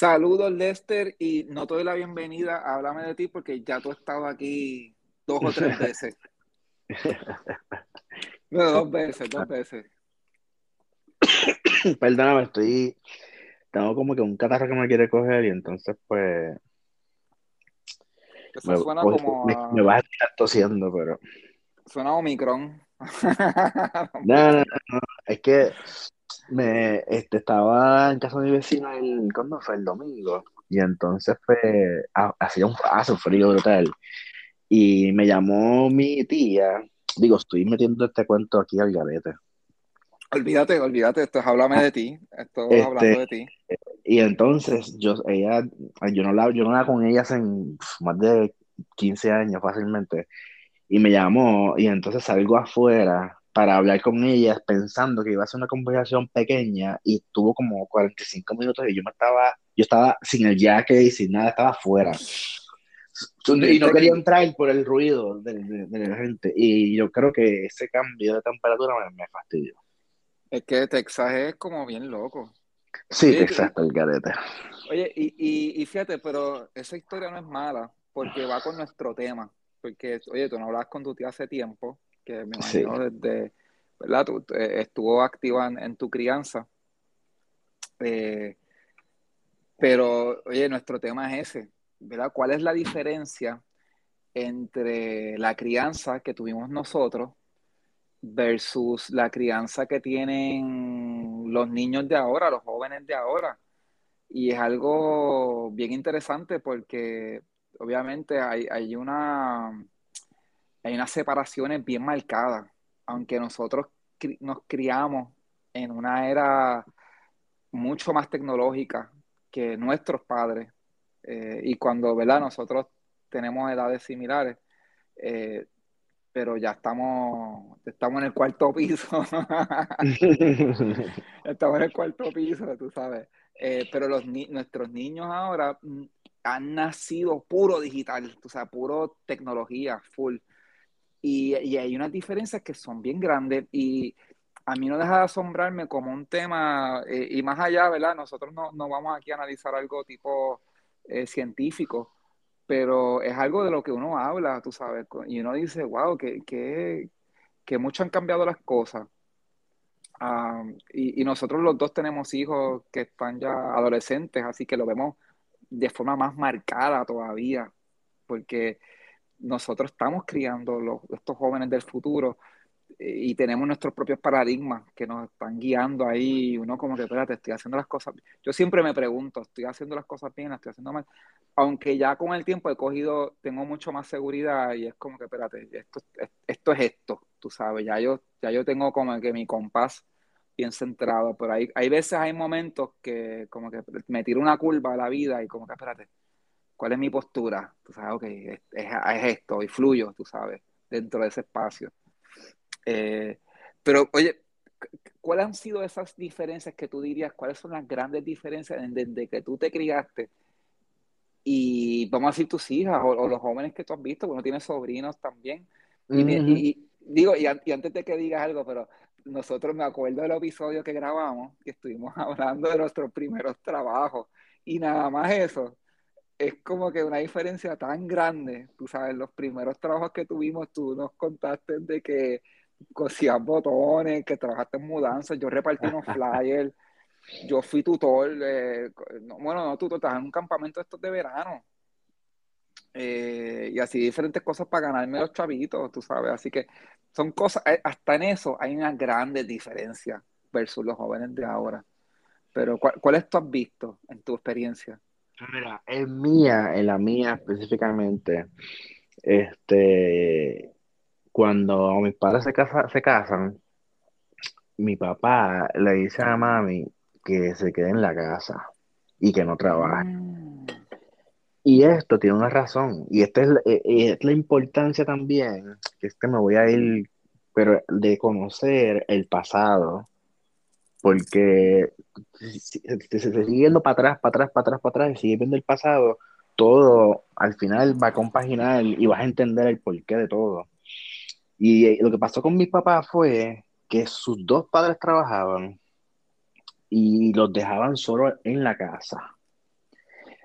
Saludos, Lester, y no te doy la bienvenida Háblame de ti porque ya tú has estado aquí dos o tres veces. no, dos veces, dos veces. Perdóname, estoy. Tengo como que un catarro que me quiere coger y entonces, pues. Eso suena como. Me, me, vas a estar tosiendo, pero. Suena Omicron. no, no, no, es que me este, estaba en casa de mi vecina el, ¿cuándo fue? El domingo. Y entonces fue, hacía un, hace un frío brutal. Y me llamó mi tía. Digo, estoy metiendo este cuento aquí al gavete. Olvídate, olvídate, esto es háblame de ti. Esto es hablando de ti. Y entonces, yo, ella, yo no la, yo no la con ella hace más de 15 años fácilmente. Y me llamó, y entonces salgo afuera para hablar con ellas pensando que iba a ser una conversación pequeña y estuvo como 45 minutos y yo me estaba, yo estaba sin el jacket y sin nada, estaba afuera. Y no quería entrar por el ruido de, la gente. Y yo creo que ese cambio de temperatura me, fastidió. Es que Texas es como bien loco. Sí, exacto, el carete. Oye, y, y, fíjate, pero esa historia no es mala, porque va con nuestro tema. Porque, oye, tú no hablabas con tu tía hace tiempo, que me imagino desde, ¿verdad? Eh, estuvo activa en, tu crianza. Eh, pero, oye, nuestro tema es ese, ¿verdad? ¿Cuál es la diferencia entre la crianza que tuvimos nosotros versus la crianza que tienen los niños de ahora, los jóvenes de ahora? Y es algo bien interesante porque obviamente hay, hay una hay unas separaciones bien marcadas, aunque nosotros nos criamos en una era mucho más tecnológica que nuestros padres, eh, y cuando ¿verdad? nosotros tenemos edades similares, eh, pero ya estamos, estamos en el cuarto piso. estamos en el cuarto piso, tú sabes. Eh, pero los nuestros niños ahora han nacido puro digital, o sea, puro tecnología, full. Y, hay unas diferencias que son bien grandes y a mí no deja de asombrarme como un tema, eh, y más allá, ¿verdad? Nosotros no, no, vamos aquí a analizar algo tipo eh, científico, pero es algo de lo que uno habla, tú sabes, y uno dice, wow, que, que, que mucho han cambiado las cosas. Ah, y, y, nosotros los dos tenemos hijos que están ya adolescentes, así que lo vemos de forma más marcada todavía, porque nosotros estamos criando estos jóvenes del futuro eh, y tenemos nuestros propios paradigmas que nos están guiando ahí. Uno como que, espérate, estoy haciendo las cosas. Yo siempre me pregunto, ¿estoy haciendo las cosas bien? ¿Estoy haciendo mal? Aunque ya con el tiempo he cogido, tengo mucho más seguridad y es como que, espérate, esto, esto es esto, tú sabes, ya yo, ya yo tengo como que mi compás bien centrado, pero hay, hay veces, hay momentos que como que me tiro una curva a la vida y como que, espérate, cuál es mi postura, tú sabes, ok, es, esto, y fluyo, tú sabes, dentro de ese espacio. Eh, pero, oye, ¿cuáles han sido esas diferencias que tú dirías, cuáles son las grandes diferencias desde que tú te criaste y vamos a decir tus hijas o, los jóvenes que tú has visto, uno tiene sobrinos también. Y, digo, y, antes de que digas algo, pero nosotros me acuerdo del episodio que grabamos, que estuvimos hablando de nuestros primeros trabajos y nada más eso es como que una diferencia tan grande. Tú sabes, los primeros trabajos que tuvimos, tú nos contaste de que cosías botones, que trabajaste en mudanzas, yo repartí unos flyers, yo fui tutor, eh, bueno, no tutor, estaba en un campamento estos de verano. Eh, y así diferentes cosas para ganarme los chavitos, tú sabes. Así que son cosas, eh, hasta en eso hay una grande diferencia versus los jóvenes de ahora. Pero, ¿cuál, ¿cuáles tú has visto en tu experiencia? Mira, en mía, en la mía específicamente, este, cuando mis padres se, se casan, mi papá le dice a mami que se quede en la casa y que no trabaje. Y esto tiene una razón, y esta es, e, e, la importancia también, que es que me voy a ir, pero de conocer el pasado, porque se sigue yendo para atrás, para atrás, para atrás, para atrás, y sigue viendo el pasado, todo al final va a compaginar y vas a entender el porqué de todo. Y eh, lo que pasó con mi papá fue que sus dos padres trabajaban y los dejaban solo en la casa.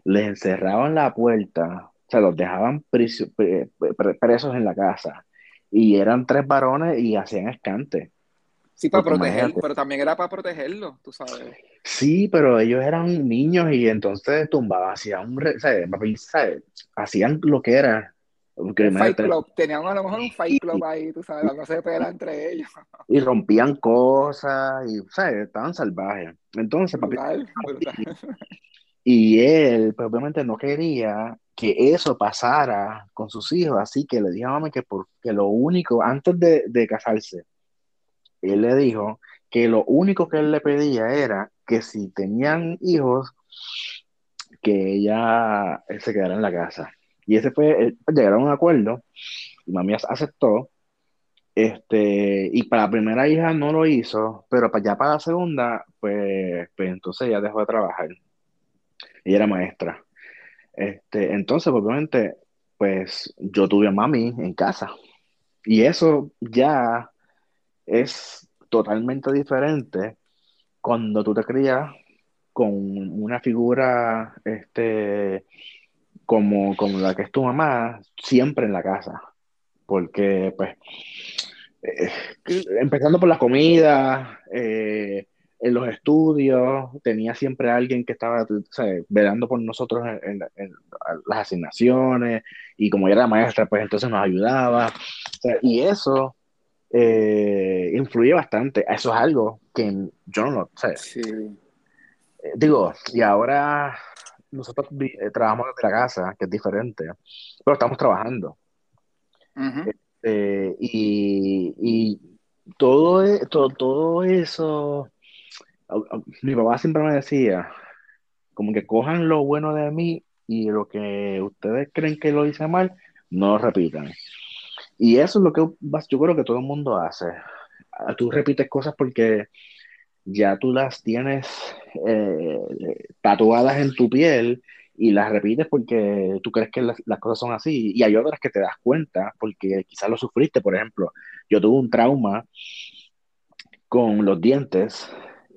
les encerraban la puerta, o sea, los dejaban presos en la casa. Y eran tres varones y hacían escante. Sí, para protegerlo, pero también era para protegerlo, tú sabes. Sí, pero ellos eran niños y entonces tumbaban, hacían, ¿sabes? hacían lo que era. Un fight club, tenían a lo mejor un fight club ahí, tú sabes, no se pelea entre ellos. Y rompían cosas, y, ¿sabes? Estaban salvajes. Entonces, papi, y él, pues, obviamente no quería que eso pasara con sus hijos, así que le dijo a mami que, porque lo único, antes de, de casarse, él le dijo que lo único que él le pedía era que si tenían hijos, que ella se quedara en la casa. Y ese fue, llegaron a un acuerdo, y mami aceptó, este, y para la primera hija no lo hizo, pero para ya para la segunda, pues, pues entonces ya dejó de trabajar. Ella era maestra. Este, entonces, obviamente, pues yo tuve a mami en casa. Y eso ya es totalmente diferente cuando tú te crías con una figura este, como, como la que es tu mamá, siempre en la casa. Porque, pues, eh, empezando por la comida, eh, en los estudios, tenía siempre alguien que estaba velando por nosotros en, las asignaciones, y como era maestra, pues entonces nos ayudaba. y eso eh, influye bastante. Eso es algo que yo no sé. Sí. Eh, digo, y ahora nosotros eh, trabajamos desde la casa, que es diferente, pero estamos trabajando. Este, y, todo, e, todo, todo eso, mi papá siempre me decía, como que cojan lo bueno de mí y lo que ustedes creen que lo hice mal, no lo repitan. Y eso es lo que yo creo que todo el mundo hace. Ah, tú repites cosas porque ya tú las tienes eh, tatuadas en tu piel y las repites porque tú crees que las, cosas son así. Y hay otras que te das cuenta porque quizás lo sufriste. Por ejemplo, yo tuve un trauma con los dientes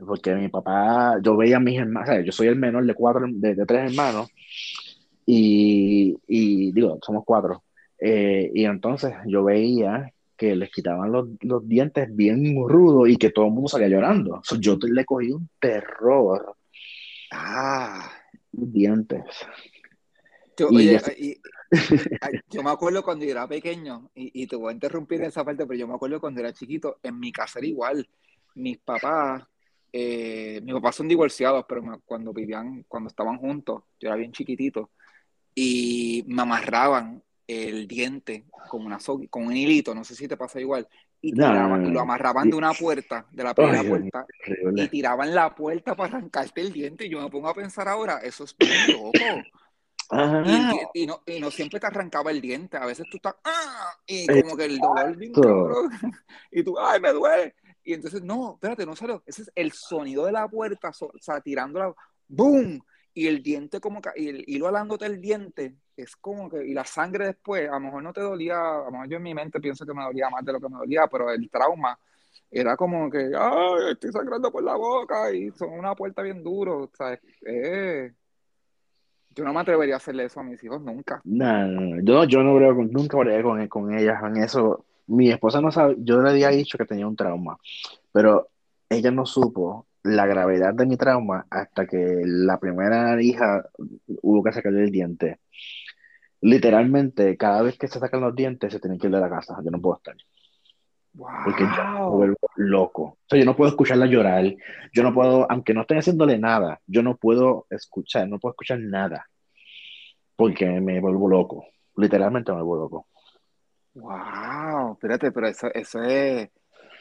porque mi papá, yo veía a mis hermanos, yo soy el menor de cuatro, de, tres hermanos y digo, somos cuatro eh, y entonces yo veía que les quitaban los, los, dientes bien rudos y que todo el mundo salía llorando. yo le cogí un terror. Ah. Dientes. Yo, oye, yo me acuerdo cuando yo era pequeño, y, te voy a interrumpir en esa parte, pero yo me acuerdo cuando era chiquito, en mi casa era igual. Mis papás, eh, mis papás son divorciados, pero cuando vivían, cuando estaban juntos, yo era bien chiquitito, y me amarraban el diente con, una con un hilito, no sé si te pasa igual, y, lo amarraban de una puerta, de la primera puerta, y tiraban la puerta para arrancarte el diente. Y yo me pongo a pensar ahora, eso es muy loco. Y, no, y, no, siempre te arrancaba el diente, a veces tú estás, ¡ah! y como que el dolor y tú, ¡ay, me duele! Y entonces, no, espérate, no salió. Ese es el sonido de la puerta, o sea, tirándola, ¡boom! Y el diente como que, y el hilo alándote el diente, es como que, y la sangre después, a lo mejor no te dolía, a lo mejor yo en mi mente pienso que me dolía más de lo que me dolía, pero el trauma era como que, ay, estoy sangrando por la boca y son una puerta bien duro, sea, eh, yo no me atrevería a hacerle eso a mis hijos nunca. No, no, yo, yo no creo, nunca habría con, con ellas en eso. Mi esposa no sabe, yo le había dicho que tenía un trauma, pero ella no supo la gravedad de mi trauma hasta que la primera hija hubo que sacarle el diente literalmente, cada vez que se sacan los dientes, se tiene que ir de la casa. Yo no puedo estar. Porque yo me vuelvo loco. O sea, yo no puedo escucharla llorar. Yo no puedo, aunque no estén haciéndole nada, yo no puedo escuchar, no puedo escuchar nada. Porque me vuelvo loco. Literalmente me vuelvo loco. Wow, espérate, pero eso, eso es.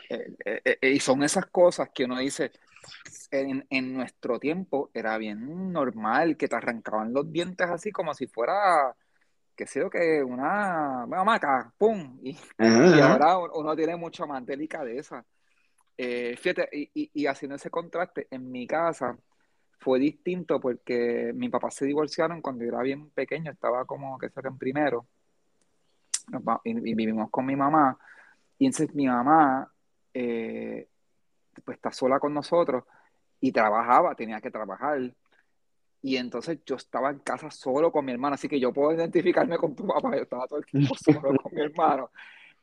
Eh, eh, eh, y son esas cosas que uno dice. En, en nuestro tiempo era bien normal que te arrancaban los dientes así como si fuera que yo, que una, una maca, ¡pum! Y, ahora uno tiene mucho más delicadeza. Eh, fíjate, y, y, haciendo ese contraste, en mi casa fue distinto porque mi papá se divorciaron cuando yo era bien pequeño, estaba como que en primero, y, vivimos con mi mamá, y entonces mi mamá eh, pues está sola con nosotros y trabajaba, tenía que trabajar Y entonces yo estaba en casa solo con mi hermano, así que yo puedo identificarme con tu papá, yo estaba todo el tiempo solo con mi hermano.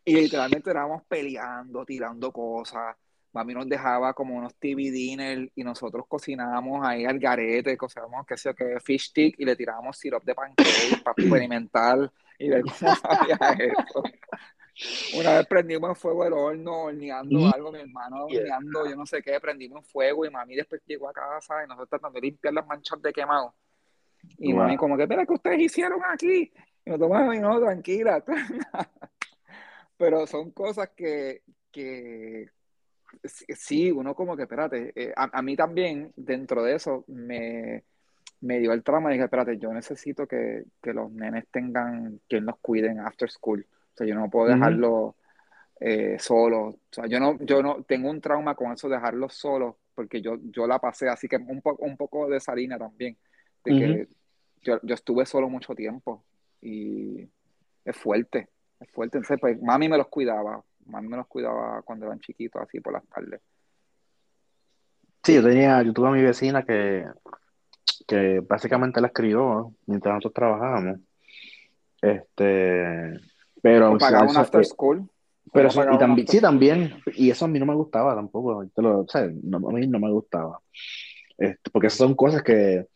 Y literalmente estábamos peleando, tirando cosas. Mami nos dejaba como unos TV dinner y nosotros cocinábamos ahí al garete, cocinábamos, qué sé yo, que fish stick y le tirábamos syrup de pancake para experimentar y ver cómo sabía eso. Una vez prendimos en fuego el horno, horneando algo, mi hermano horneando, yo no sé qué, prendimos en fuego y mami después llegó a casa y nosotros tratando de limpiar las manchas de quemado. Y mami como que, espera, ¿qué ustedes hicieron aquí? Y nosotros, no, tranquila. Pero son cosas que, que sí, uno como que, espérate, eh, a, mí también dentro de eso me, me dio el trauma y dije, espérate, yo necesito que, que los nenes tengan quien los cuiden after school o sea, yo no puedo dejarlo eh, solo. O sea, yo no, yo no tengo un trauma con eso de dejarlo solo, porque yo, yo la pasé, así que un, poco un poco de salina también. De que yo, yo, estuve solo mucho tiempo y es fuerte, es fuerte. Entonces, pues mami me los cuidaba, mami me los cuidaba cuando eran chiquitos, así por las tardes. Sí, yo tenía, yo tuve a mi vecina que, que básicamente la escribió mientras nosotros trabajábamos. Este, pero pagaba un after school. Pero y también, sí, también, y eso a mí no me gustaba tampoco, o sea, no, a mí no me gustaba. Este, porque esas son cosas que,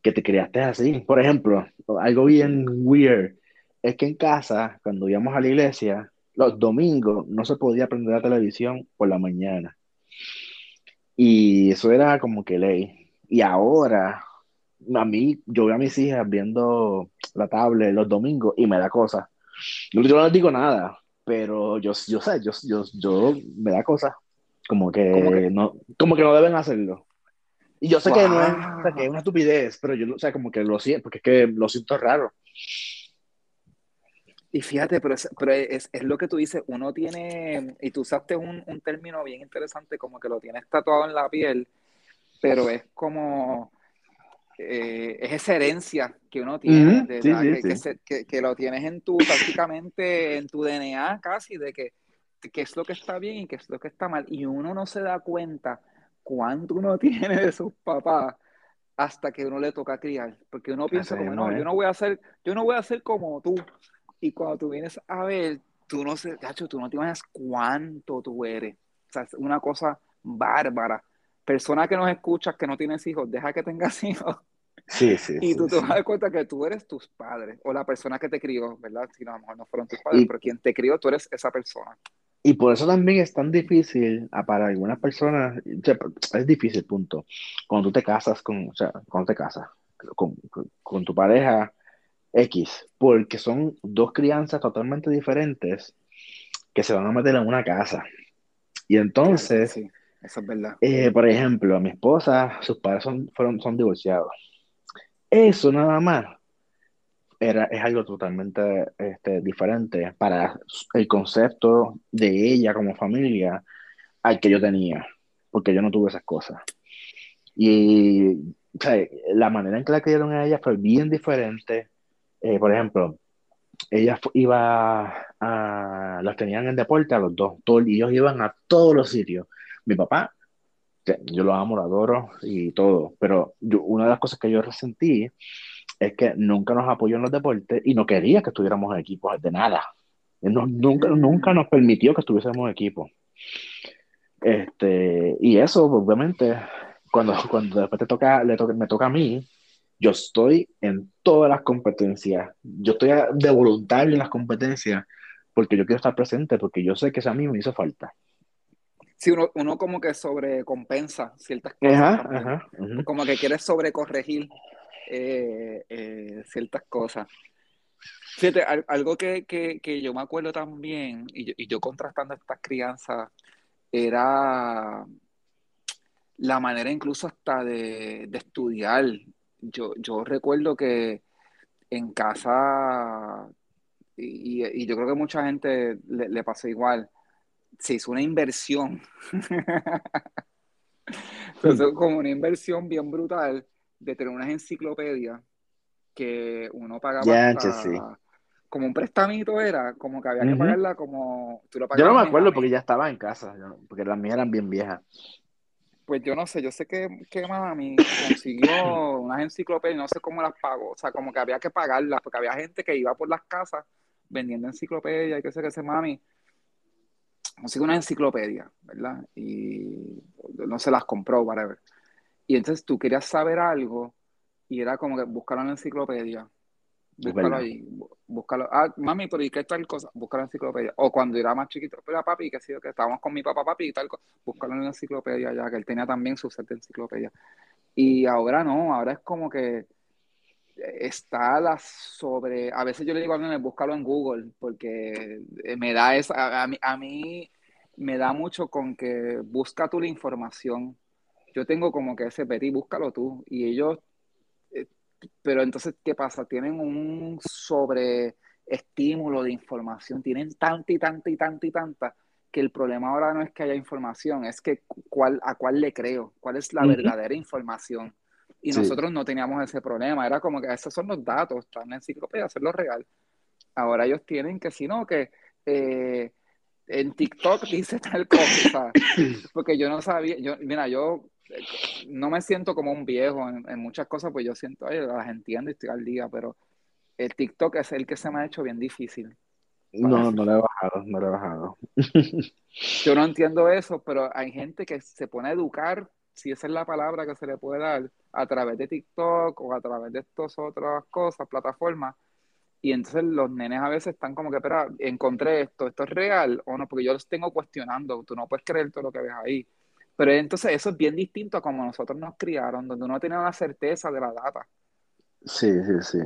que te criaste así. Por ejemplo, algo bien weird es que en casa, cuando íbamos a la iglesia, los domingos no se podía prender la televisión por la mañana. Y eso era como que ley. Y ahora, a mí, yo veo a mis hijas viendo la tablet los domingos y me da cosa. Yo, no les digo nada, pero yo, yo sé, yo, yo, yo me da cosa. Como que, no, como que no deben hacerlo. Y yo sé que no es, que es una estupidez, pero yo, o sea, como que lo siento, porque es que lo siento raro. Y fíjate, pero, es, pero es, es, lo que tú dices, uno tiene, y tú usaste un, un término bien interesante, como que lo tienes tatuado en la piel, pero es como, eh, es esa herencia que uno tiene, que, lo tienes en tu, prácticamente en tu DNA casi, de que qué es lo que está bien y qué es lo que está mal. Y uno no se da cuenta cuánto uno tiene de sus papás hasta que uno le toca criar. Porque uno piensa como, no, yo no voy a hacer, yo no voy a ser como tú. Y cuando tú vienes a ver, tú no sé, tú no te imaginas cuánto tú eres. O sea, es una cosa bárbara persona que nos escuchas que no tienes hijos, deja que tengas hijos. Sí, sí. Y tú te vas a dar cuenta que tú eres tus padres o la persona que te crió, ¿verdad? Si no, a lo mejor no fueron tus padres, pero quien te crió, tú eres esa persona. Y por eso también es tan difícil, para algunas personas, es difícil, punto. Cuando tú te casas con, o sea, cuando te casas con, con tu pareja X, porque son dos crianzas totalmente diferentes que se van a meter en una casa. Y entonces, sí. Eso es verdad. Eh, por ejemplo, mi esposa, sus padres son, fueron, son divorciados. Eso nada más era, es algo totalmente este, diferente para el concepto de ella como familia al que yo tenía, porque yo no tuve esas cosas. Y la manera en que la criaron a ella fue bien diferente. Eh, por ejemplo, ella iba a, las tenían en deporte a los dos, y ellos iban a todos los sitios mi papá, yo lo amo, lo adoro y todo, pero una de las cosas que yo resentí es que nunca nos apoyó en los deportes y no quería que estuviéramos en equipos de nada. nunca, nunca nos permitió que estuviésemos en equipo. Este, y eso, obviamente, cuando, cuando después te toca, le toca, me toca a mí, yo estoy en todas las competencias. Yo estoy de voluntario en las competencias porque yo quiero estar presente, porque yo sé que eso a mí me hizo falta. Sí, uno, uno como que sobrecompensa ciertas cosas. Como que quiere sobrecorregir eh, eh, ciertas cosas. Fíjate, algo que, yo me acuerdo también, y yo, contrastando estas crianzas, era la manera incluso hasta de, estudiar. Yo, yo recuerdo que en casa, y, yo creo que mucha gente le, le pasó igual, se hizo una inversión. Entonces, como una inversión bien brutal de tener unas enciclopedias que uno pagaba como un prestamito era, como que había que pagarla como yo no me acuerdo porque ya estaba en casa, porque las mías eran bien viejas. pues yo no sé, yo sé que, que mami consiguió unas enciclopedias, no sé cómo las pagó, o sea, como que había que pagarlas, porque había gente que iba por las casas vendiendo enciclopedias y qué sé qué sé, mami, consiguió una enciclopedia, ¿verdad? Y no se las compró, whatever. Y entonces tú querías saber algo y era como que buscar una enciclopedia Búscalo ahí, búscalo. Ah, mami, pero ¿y qué tal cosa? Búscalo en la enciclopedia. O cuando era más chiquito, pero papi, que sí, que estábamos con mi papá, papi y tal cosa, búscalo en la enciclopedia ya, que él tenía también su set de enciclopedia. Y ahora no, ahora es como que está la sobre, a veces yo le digo a alguien, búscalo en Google, porque me da esa, a mí, a mí me da mucho con que busca tú la información. Yo tengo como que ese petit, búscalo tú. Y ellos pero entonces, ¿qué pasa? Tienen un sobreestímulo de información, tienen tanta y tanta y tanta y tanta, que el problema ahora no es que haya información, es que cuál, a cuál le creo, cuál es la verdadera información. Y nosotros no teníamos ese problema, era como que esos son los datos, están en la enciclopedia, hacerlo real. Ahora ellos tienen que, si no, que eh, en TikTok dice tal cosa, porque yo no sabía, yo, mira, yo no me siento como un viejo en, muchas cosas, pues yo siento, ay, las entiendo y estoy al día, pero el TikTok es el que se me ha hecho bien difícil. No, no lo he bajado, no lo he bajado. Yo no entiendo eso, pero hay gente que se pone a educar, si esa es la palabra que se le puede dar, a través de TikTok o a través de estas otras cosas, plataformas, y entonces los nenes a veces están como que, espera, encontré esto, ¿esto es real o no? Porque yo los tengo cuestionando, tú no puedes creer todo lo que ves ahí. Pero entonces eso es bien distinto a como nosotros nos criaron, donde uno tiene una certeza de la data. Sí, sí, sí.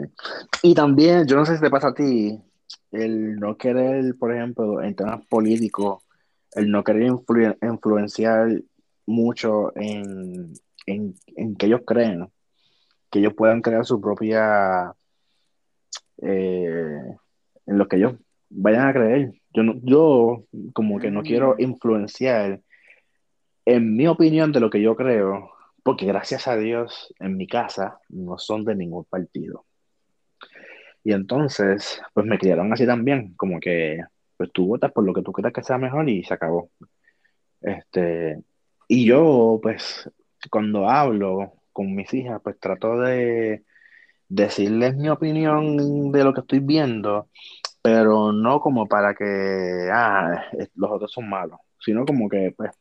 Y también, yo no sé si te pasa a ti, el no querer, por ejemplo, en temas políticos, el no querer influenciar mucho en, que ellos creen, que ellos puedan crear su propia, eh, en lo que ellos vayan a creer. Yo, no, yo como que no quiero mm. influenciar en mi opinión, de lo que yo creo, porque gracias a Dios en mi casa no son de ningún partido. Y entonces, pues me criaron así también, como que pues tú votas por lo que tú creas que sea mejor y se acabó. Este, y yo, pues, cuando hablo con mis hijas, pues trato de decirles mi opinión de lo que estoy viendo, pero no como para que, ah, los otros son malos, sino como que, pues,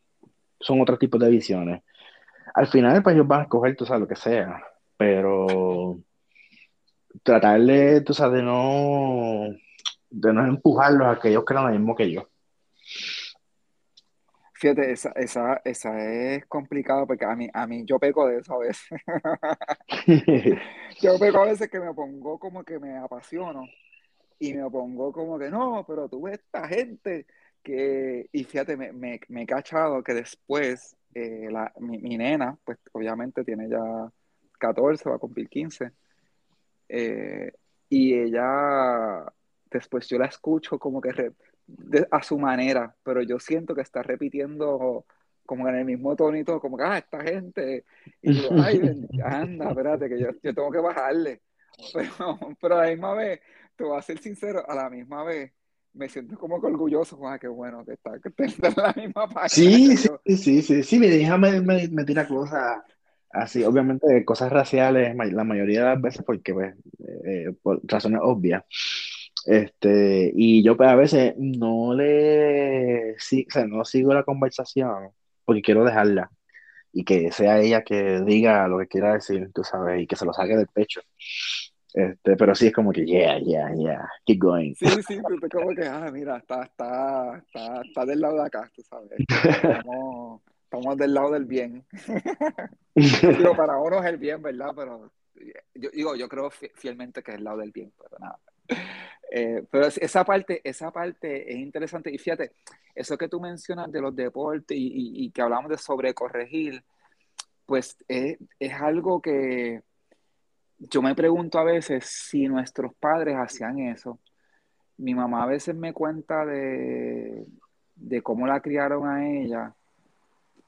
son otros tipos de visiones. Al final, pues ellos van a escoger, tú sabes, lo que sea, pero tratar de, tú sabes, de no, de no empujarlos a que ellos lo mismo que yo. Fíjate, esa, esa, esa es complicado porque a mí, a mí yo peco de eso a veces. yo peco a veces que me pongo como que me apasiono y me pongo como que no, pero tú ves esta gente que, y fíjate, me, me, me he cachado que después eh, la, mi, nena, pues obviamente tiene ya 14, va a cumplir 15, eh, y ella, después yo la escucho como que a su manera, pero yo siento que está repitiendo como en el mismo tonito, como que, ah, esta gente, y yo, ay, anda, espérate, que yo, yo tengo que bajarle, pero, pero a la misma vez, te voy a ser sincero, a la misma vez, me siento como que orgulloso, ah, qué bueno que está, que está en la misma página. Sí, sí, sí, sí, sí, me deja me, me, tira cosas así, obviamente cosas raciales, la mayoría de las veces porque, pues, eh, por razones obvias. Este, y yo pues, a veces no le, sí, o sea, no sigo la conversación porque quiero dejarla y que sea ella que diga lo que quiera decir, tú sabes, y que se lo saque del pecho. Este, pero sí es como que, yeah, yeah, yeah, keep going. Sí, sí, tú como que, ah, mira, está, está, está, está del lado de acá, tú sabes. Estamos, estamos del lado del bien. digo, para uno es el bien, ¿verdad? Pero yo digo, yo creo fielmente que es el lado del bien, pero nada. Eh, pero esa parte, esa parte es interesante. Y fíjate, eso que tú mencionas de los deportes y, y, y que hablamos de sobrecorregir, pues es, es algo que yo me pregunto a veces si nuestros padres hacían eso. Mi mamá a veces me cuenta de, cómo la criaron a ella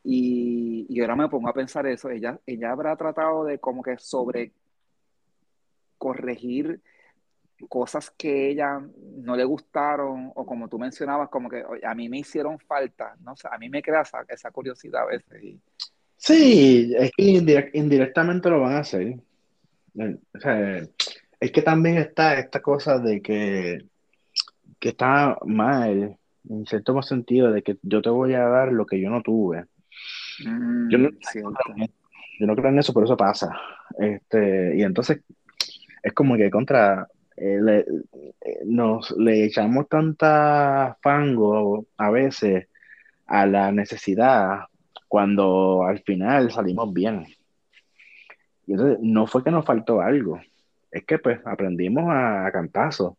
y, ahora me pongo a pensar eso. Ella, ella habrá tratado de como que sobre corregir cosas que ella no le gustaron o como tú mencionabas, como que a mí me hicieron falta, no sé, a mí me crea esa, esa curiosidad a veces. Y, Sí, es que indirectamente lo van a hacer. O sea, es que también está esta cosa de que, que está mal, en cierto sentido, de que yo te voy a dar lo que yo no tuve. yo, no, mm, yo no creo en eso, pero eso pasa. Este, y entonces es como que contra eh, le, eh, nos le echamos tanta fango a veces a la necesidad cuando al final salimos bien. Y entonces no fue que nos faltó algo, es que pues aprendimos a, a cantazo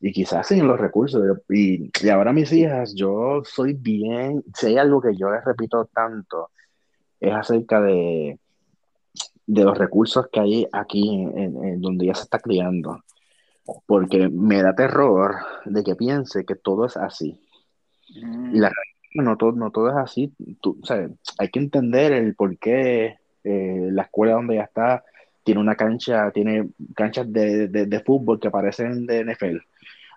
y quizás sin los recursos. Y, y, ahora mis hijas, yo soy bien, si hay algo que yo les repito tanto, es acerca de, de los recursos que hay aquí en, donde ya se está criando. Porque me da terror de que piense que todo es así. Y la mm. no todo, no todo es así. Tú, o sea, hay que entender el por qué eh, la escuela donde ya está tiene una cancha, tiene canchas de, de, fútbol que parecen de NFL,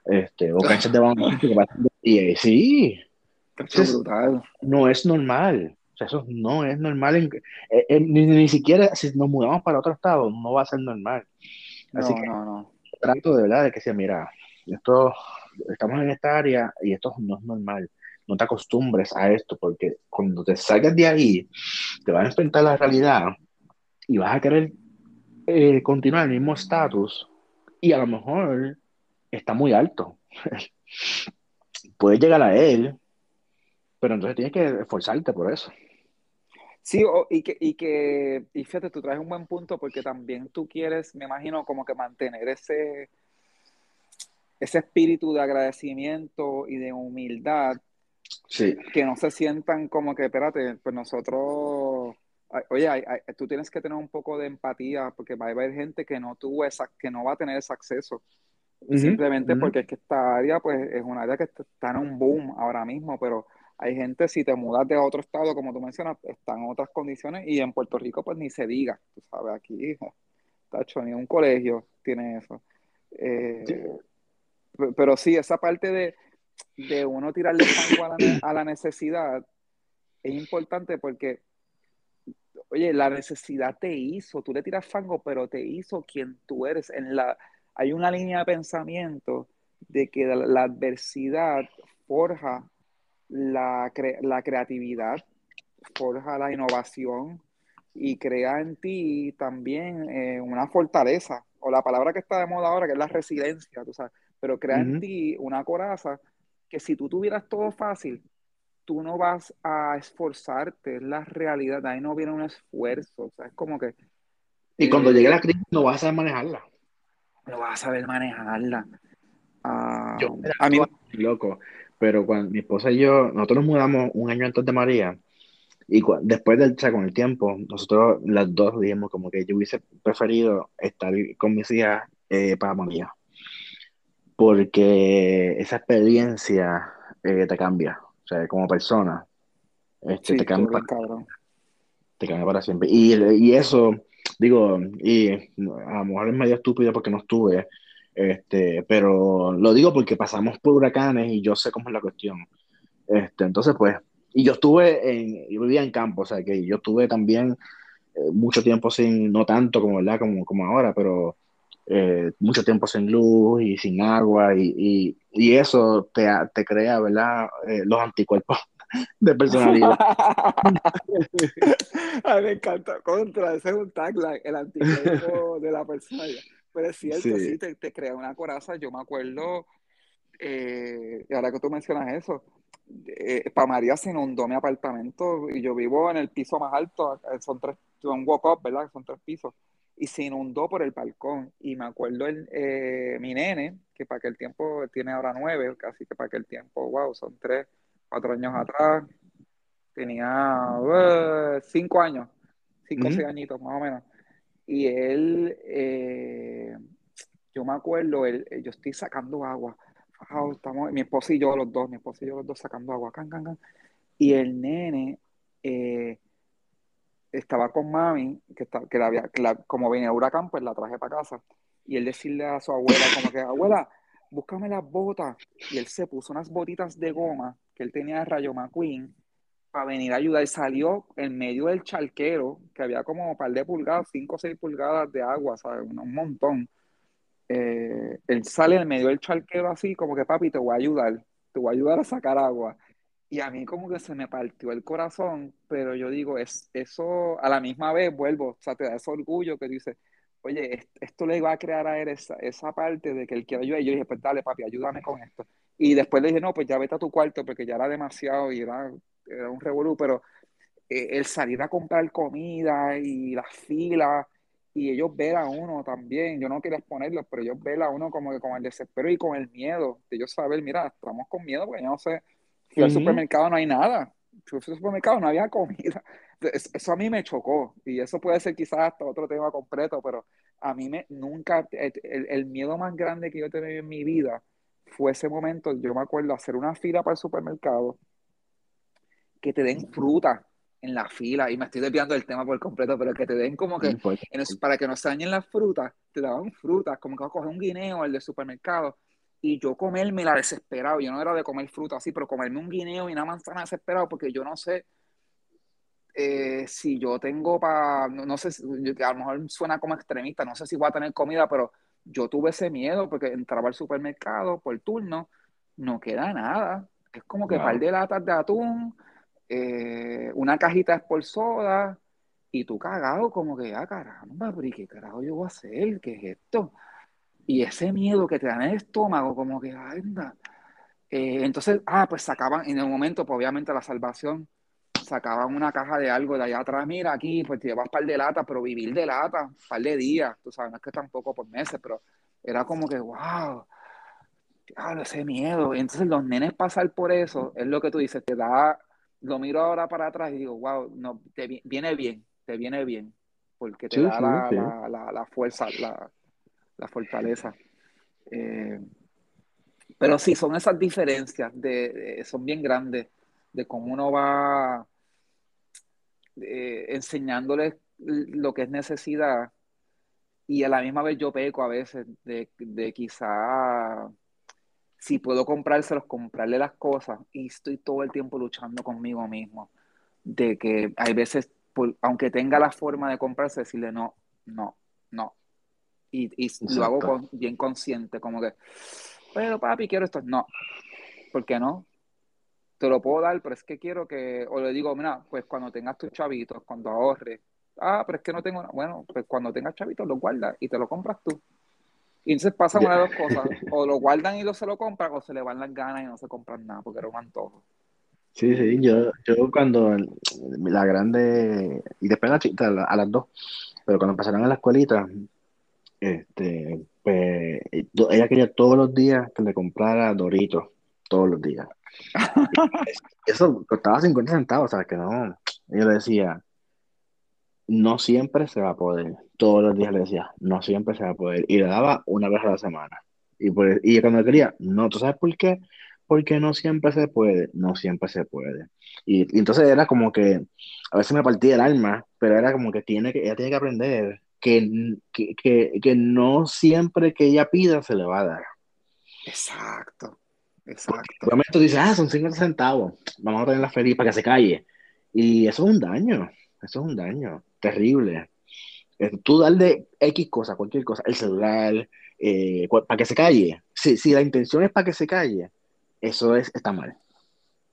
este, o canchas de baloncesto que parecen de Sí. no es normal. O sea, eso no es normal. Eh, eh, ni, ni, siquiera si nos mudamos para otro estado, no va a ser normal. Así que trato de verdad de que sea, mira, esto, estamos en esta área y esto no es normal. No te acostumbres a esto, porque cuando te salgas de ahí, te vas a enfrentar la realidad y vas a querer eh, continuar el mismo estatus y a lo mejor está muy alto. Puedes llegar a él, pero entonces tienes que esforzarte por eso. Sí, y, que, y que, y fíjate, tú traes un buen punto porque también tú quieres, me imagino, como que mantener ese, ese espíritu de agradecimiento y de humildad. Sí. Que no se sientan como que, espérate, pues nosotros, oye, tú tienes que tener un poco de empatía porque va a haber gente que no tuvo esa, que no va a tener ese acceso. simplemente porque es que esta área, pues, es una área que está en un boom ahora mismo, pero hay gente, si te mudas de otro estado, como tú mencionas, están en otras condiciones y en Puerto Rico pues ni se diga, tú sabes, aquí, tacho, ni un colegio tiene eso. Eh, pero sí, esa parte de, de uno tirarle fango a la, a la necesidad es importante porque, oye, la necesidad te hizo, tú le tiras fango, pero te hizo quien tú eres. En la, hay una línea de pensamiento de que la adversidad forja la, la creatividad, forja la innovación y crea en ti también eh, una fortaleza, o la palabra que está de moda ahora, que es la resiliencia, tú sabes, pero crea en ti una coraza que si tú tuvieras todo fácil, tú no vas a esforzarte, es la realidad, ahí no viene un esfuerzo, o sea, es como que... Y cuando eh, llegue la crisis no vas a saber manejarla. No vas a saber manejarla. Ah, a mí... Loco, pero cuando mi esposa y yo, nosotros nos mudamos un año antes de María, y después del, o con el tiempo, nosotros las dos dijimos como que yo hubiese preferido estar con mis hijas eh, para María, porque esa experiencia eh, te cambia, o sea, como persona, este, te cambia. Te cambia para siempre. Y, y eso, digo, y a lo mejor es medio estúpido porque no estuve, este, pero lo digo porque pasamos por huracanes y yo sé cómo es la cuestión. Este, entonces, pues, y yo estuve en, yo vivía en campo, o sea, que yo estuve también eh, mucho tiempo sin, no tanto como, ¿verdad? como, como ahora, pero eh, mucho tiempo sin luz y sin agua y, y, y eso te, te, crea, ¿verdad? Eh, los anticuerpos de personalidad. me encanta, contra, ese es un tagline, el anticuerpo de la persona. Pero es cierto, sí, te, crea una coraza. Yo me acuerdo, eh, y ahora que tú mencionas eso, eh, para María se inundó mi apartamento y yo vivo en el piso más alto, eh, son tres, un walk-up, ¿verdad? Son tres pisos. Y se inundó por el balcón. Y me acuerdo el, mi nene, que para aquel tiempo tiene ahora nueve, casi que para aquel tiempo, wow, son tres, cuatro años atrás, tenía cinco años, cinco o seis añitos más o menos y él, eh, yo me acuerdo, él, yo estoy sacando agua. estamos, mi esposa y yo, los dos, mi esposa y yo, los dos sacando agua. Can, can, can. Y el nene eh, estaba con mami, que, está, que, la había, como venía huracán, pues la traje para casa. Y él decirle a su abuela, como que, abuela, búscame las botas. Y él se puso unas botitas de goma que él tenía de Rayo McQueen para venir a ayudar. Salió en medio del charquero, que había como un par de pulgadas, 5 o 6 pulgadas de agua, ¿sabes? Un, montón. Eh, él sale en medio del charquero así, como que papi, te voy a ayudar, te voy a ayudar a sacar agua. Y a mí como que se me partió el corazón, pero yo digo, es, eso a la misma vez vuelvo, o sea, te da ese orgullo que dice, oye, esto le va a crear a él esa, esa parte de que él quiere ayudar. Y yo dije, pues dale, papi, ayúdame con esto. Y después le dije, no, pues ya vete a tu cuarto, porque ya era demasiado y era, era un revolú, pero eh, el salir a comprar comida y las filas y ellos ver a uno también, yo no quiero exponerlos, pero ellos ver a uno como que con el desespero y con el miedo de ellos saber, mira, estamos con miedo, porque yo no sé, fui al supermercado no hay nada, fui al supermercado no había comida, eso a mí me chocó y eso puede ser quizás hasta otro tema completo, pero a mí me nunca, el, el miedo más grande que yo he tenido en mi vida fue ese momento, yo me acuerdo, hacer una fila para el supermercado, que te den fruta en la fila, y me estoy desviando del tema por completo, pero que te den como que, para que no se dañen las frutas, te daban frutas, como que vas a coger un guineo, el del supermercado, y yo comerme la desesperado, yo no era de comer fruta así, pero comerme un guineo y una manzana desesperado, porque yo no sé eh, si yo tengo para, no, sé, a lo mejor suena como extremista, no sé si voy a tener comida, pero yo tuve ese miedo porque entraba al supermercado por turno, no queda nada. Es como que un par de latas de atún, eh, una cajita de soda y tú cagado como que, ah, caramba, pero qué carajo yo voy a hacer? ¿Qué es esto? Y ese miedo que te da en el estómago, como que, anda. Eh, entonces, ah, pues sacaban, en el momento, pues obviamente la salvación, sacaban una caja de algo de allá atrás, mira aquí, pues te llevas par de lata, pero vivir de lata, par de días, tú sabes, no es que tampoco por meses, pero era como que, wow, ese miedo. entonces los nenes pasar por eso, es lo que tú dices, te da, lo miro ahora para atrás y digo, wow, no, te viene bien, te viene bien, porque te da la, la, fuerza, la, fortaleza. Eh, pero sí, son esas diferencias, de, son bien grandes, de cómo uno va eh, enseñándoles lo que es necesidad y a la misma vez yo peco a veces de, de quizá si puedo comprárselos, comprarle las cosas y estoy todo el tiempo luchando conmigo mismo de que hay veces, aunque tenga la forma de comprarse, decirle no, no, no. Y, y lo hago bien consciente, como que, pero papi, quiero esto. No, ¿por qué no? te lo puedo dar, pero es que quiero que, o le digo, mira, pues cuando tengas tus chavitos, cuando ahorres, ah, pero es que no tengo, bueno, pues cuando tengas chavitos lo guardas y te lo compras tú. Y entonces pasa una de dos cosas, o lo guardan y lo se lo compran, o se le van las ganas y no se compran nada, porque era un antojo. Sí, sí, yo, yo cuando la grande, y después la, a las dos, pero cuando pasaron a la escuelita, este, pues ella quería todos los días que le comprara Doritos, todos los días. Eso costaba 50 centavos, o sea, que no. Yo le decía, no siempre se va a poder. Todos los días le decía, no siempre se va a poder. Y le daba una vez a la semana. Y, pues, y cuando quería, no, ¿tú sabes por qué? Porque no siempre se puede, no siempre se puede. Y, entonces era como que, a veces me partía el alma, pero era como que, tiene que ella tiene que aprender que, que, que, que no siempre que ella pida se le va a dar. Exacto. Exacto. momento dices, ah, son 50 centavos, vamos a tener la feria para que se calle. Y eso es un daño, eso es un daño terrible. Tú darle X cosa, cualquier cosa, el celular, eh, para que se calle. Si, si la intención es para que se calle, eso es, está mal.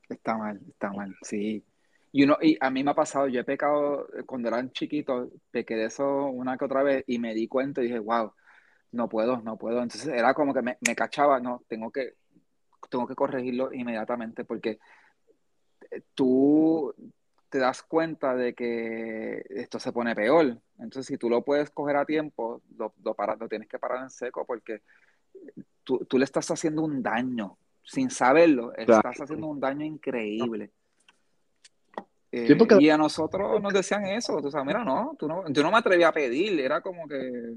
Está mal, está mal, sí. Y, uno, y a mí me ha pasado, yo he pecado cuando eran chiquitos, pequé de eso una que otra vez y me di cuenta y dije, wow, no puedo, no puedo. Entonces era como que me, me cachaba, no, tengo que, tengo que corregirlo inmediatamente porque eh, tú te das cuenta de que esto se pone peor. Entonces, si tú lo puedes coger a tiempo, lo, lo, tienes que parar en seco porque tú, le estás haciendo un daño. Sin saberlo, estás haciendo un daño increíble. Eh, y a nosotros nos decían eso, tú sabes, mira, no, tú no, yo no me atreví a pedir, era como que,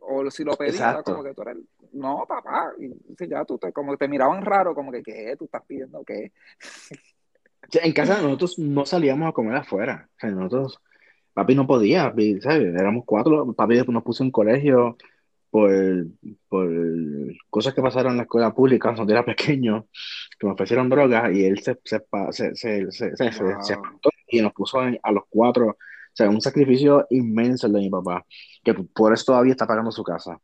o si lo pedía, era como que tú eres, no, papá, y ya tú te, como te miraban raro, como que, ¿qué? ¿Tú estás pidiendo qué? en casa nosotros no salíamos a comer afuera, nosotros, papi no podía, ¿sabes? Éramos cuatro, papi nos puso en colegio, por, por cosas que pasaron en la escuela pública cuando era pequeño, que me ofrecieron drogas y él se, se, se, se, se, se, espantó y nos puso a los cuatro, o sea, un sacrificio inmenso el de mi papá, que por eso todavía está pagando su casa.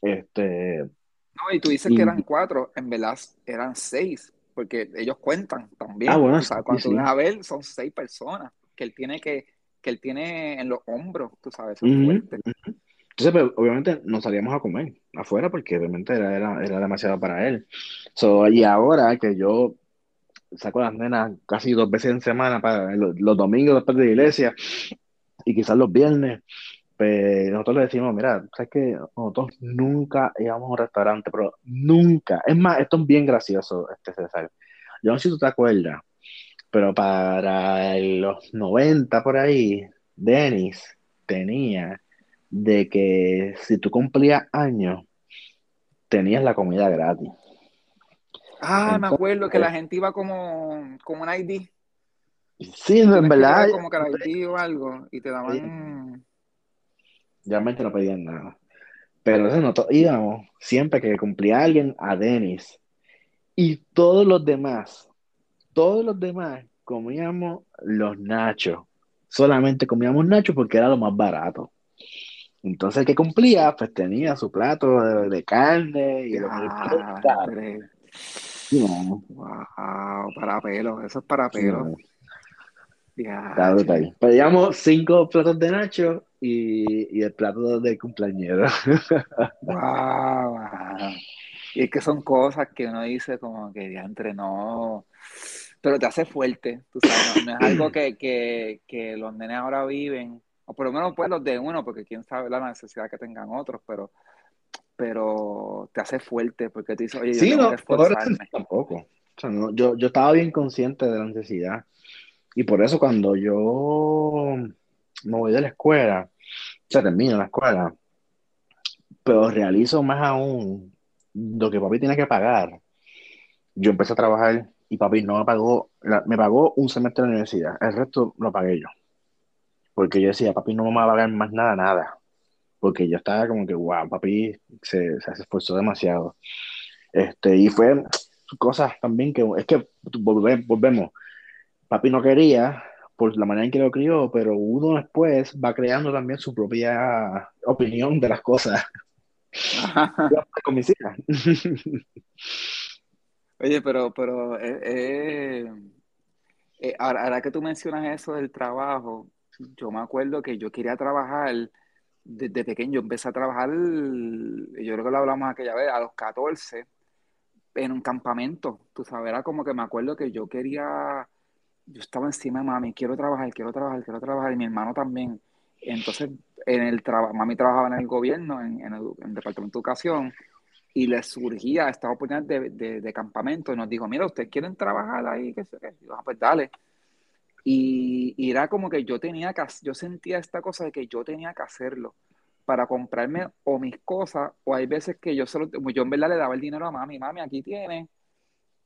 Este, no, y tú dices que eran cuatro, en verdad eran seis, porque ellos cuentan también. Ah, bueno, o sea, cuando sí. a ver, son seis personas que él tiene que, que él tiene en los hombros, tú sabes, son fuertes. Entonces, pues, obviamente nos salíamos a comer afuera porque realmente era, era, era demasiado para él. So, y ahora que yo saco a las nenas casi dos veces en semana, para los, los domingos después de la iglesia y quizás los viernes, pues nosotros le decimos, mira, sabes que nosotros nunca íbamos a un restaurante, pero nunca. Es más, esto es bien gracioso, este César. Yo no sé si tú te acuerdas, pero para los 90 por ahí, Denis tenía de que si tú cumplías años, tenías la comida gratis. Ah, Entonces, me acuerdo que la gente iba como, como un ID. Sí, en verdad. Como que ID o algo, y te daban. Realmente no pedían nada. Pero nosotros íbamos siempre que cumplía alguien a Denis. Y todos los demás, todos los demás comíamos los nachos. Solamente comíamos nachos porque era lo más barato. Entonces el que cumplía, pues tenía su plato de, de carne y ah, no. Wow, para pelo, eso es para pelo. Ya, Pedíamos cinco platos de nacho y, y el plato de cumpleañero. wow, Y es que son cosas que uno dice como que ya entrenó, pero te hace fuerte, tú sabes, no, no es algo que, que, que los nenes ahora viven o por lo menos pues los de uno, porque quién sabe la necesidad que tengan otros, pero, pero te hace fuerte porque te dice, oye, yo sí, tengo no, que esforzarme. Tampoco. O sea, no, yo, yo estaba bien consciente de la necesidad. Y por eso cuando yo me voy de la escuela, o sea, termino la escuela, pero realizo más aún lo que papi tiene que pagar. Yo empecé a trabajar y papi no me pagó, me pagó un semestre de la universidad, el resto lo pagué yo porque yo decía, papi no me va a pagar más nada, nada. Porque yo estaba como que, wow, papi se, se esforzó demasiado. Este, y fue cosas también que, es que volvemos, papi no quería por la manera en que lo crió, pero uno después va creando también su propia opinión de las cosas. con mis hijas. Oye, pero, pero eh, eh, eh, ahora, ahora que tú mencionas eso del trabajo, yo me acuerdo que yo quería trabajar desde pequeño. Yo empecé a trabajar, yo creo que lo hablamos aquella vez, a los 14, en un campamento. Tú sabes, era como que me acuerdo que yo quería, yo estaba encima de mami, quiero trabajar, quiero trabajar, quiero trabajar, y mi hermano también. Entonces, en el trabajo, mami trabajaba en el gobierno, en, en, el, en, Departamento de Educación, y le surgía esta oportunidad de, de, de, campamento, y nos dijo, mira, ¿ustedes quieren trabajar ahí? ¿Qué sé qué? Y yo, ah, pues dale. Y, y, era como que yo tenía que, yo sentía esta cosa de que yo tenía que hacerlo para comprarme o mis cosas, o hay veces que yo solo, yo en verdad le daba el dinero a mami, mami, aquí tienes,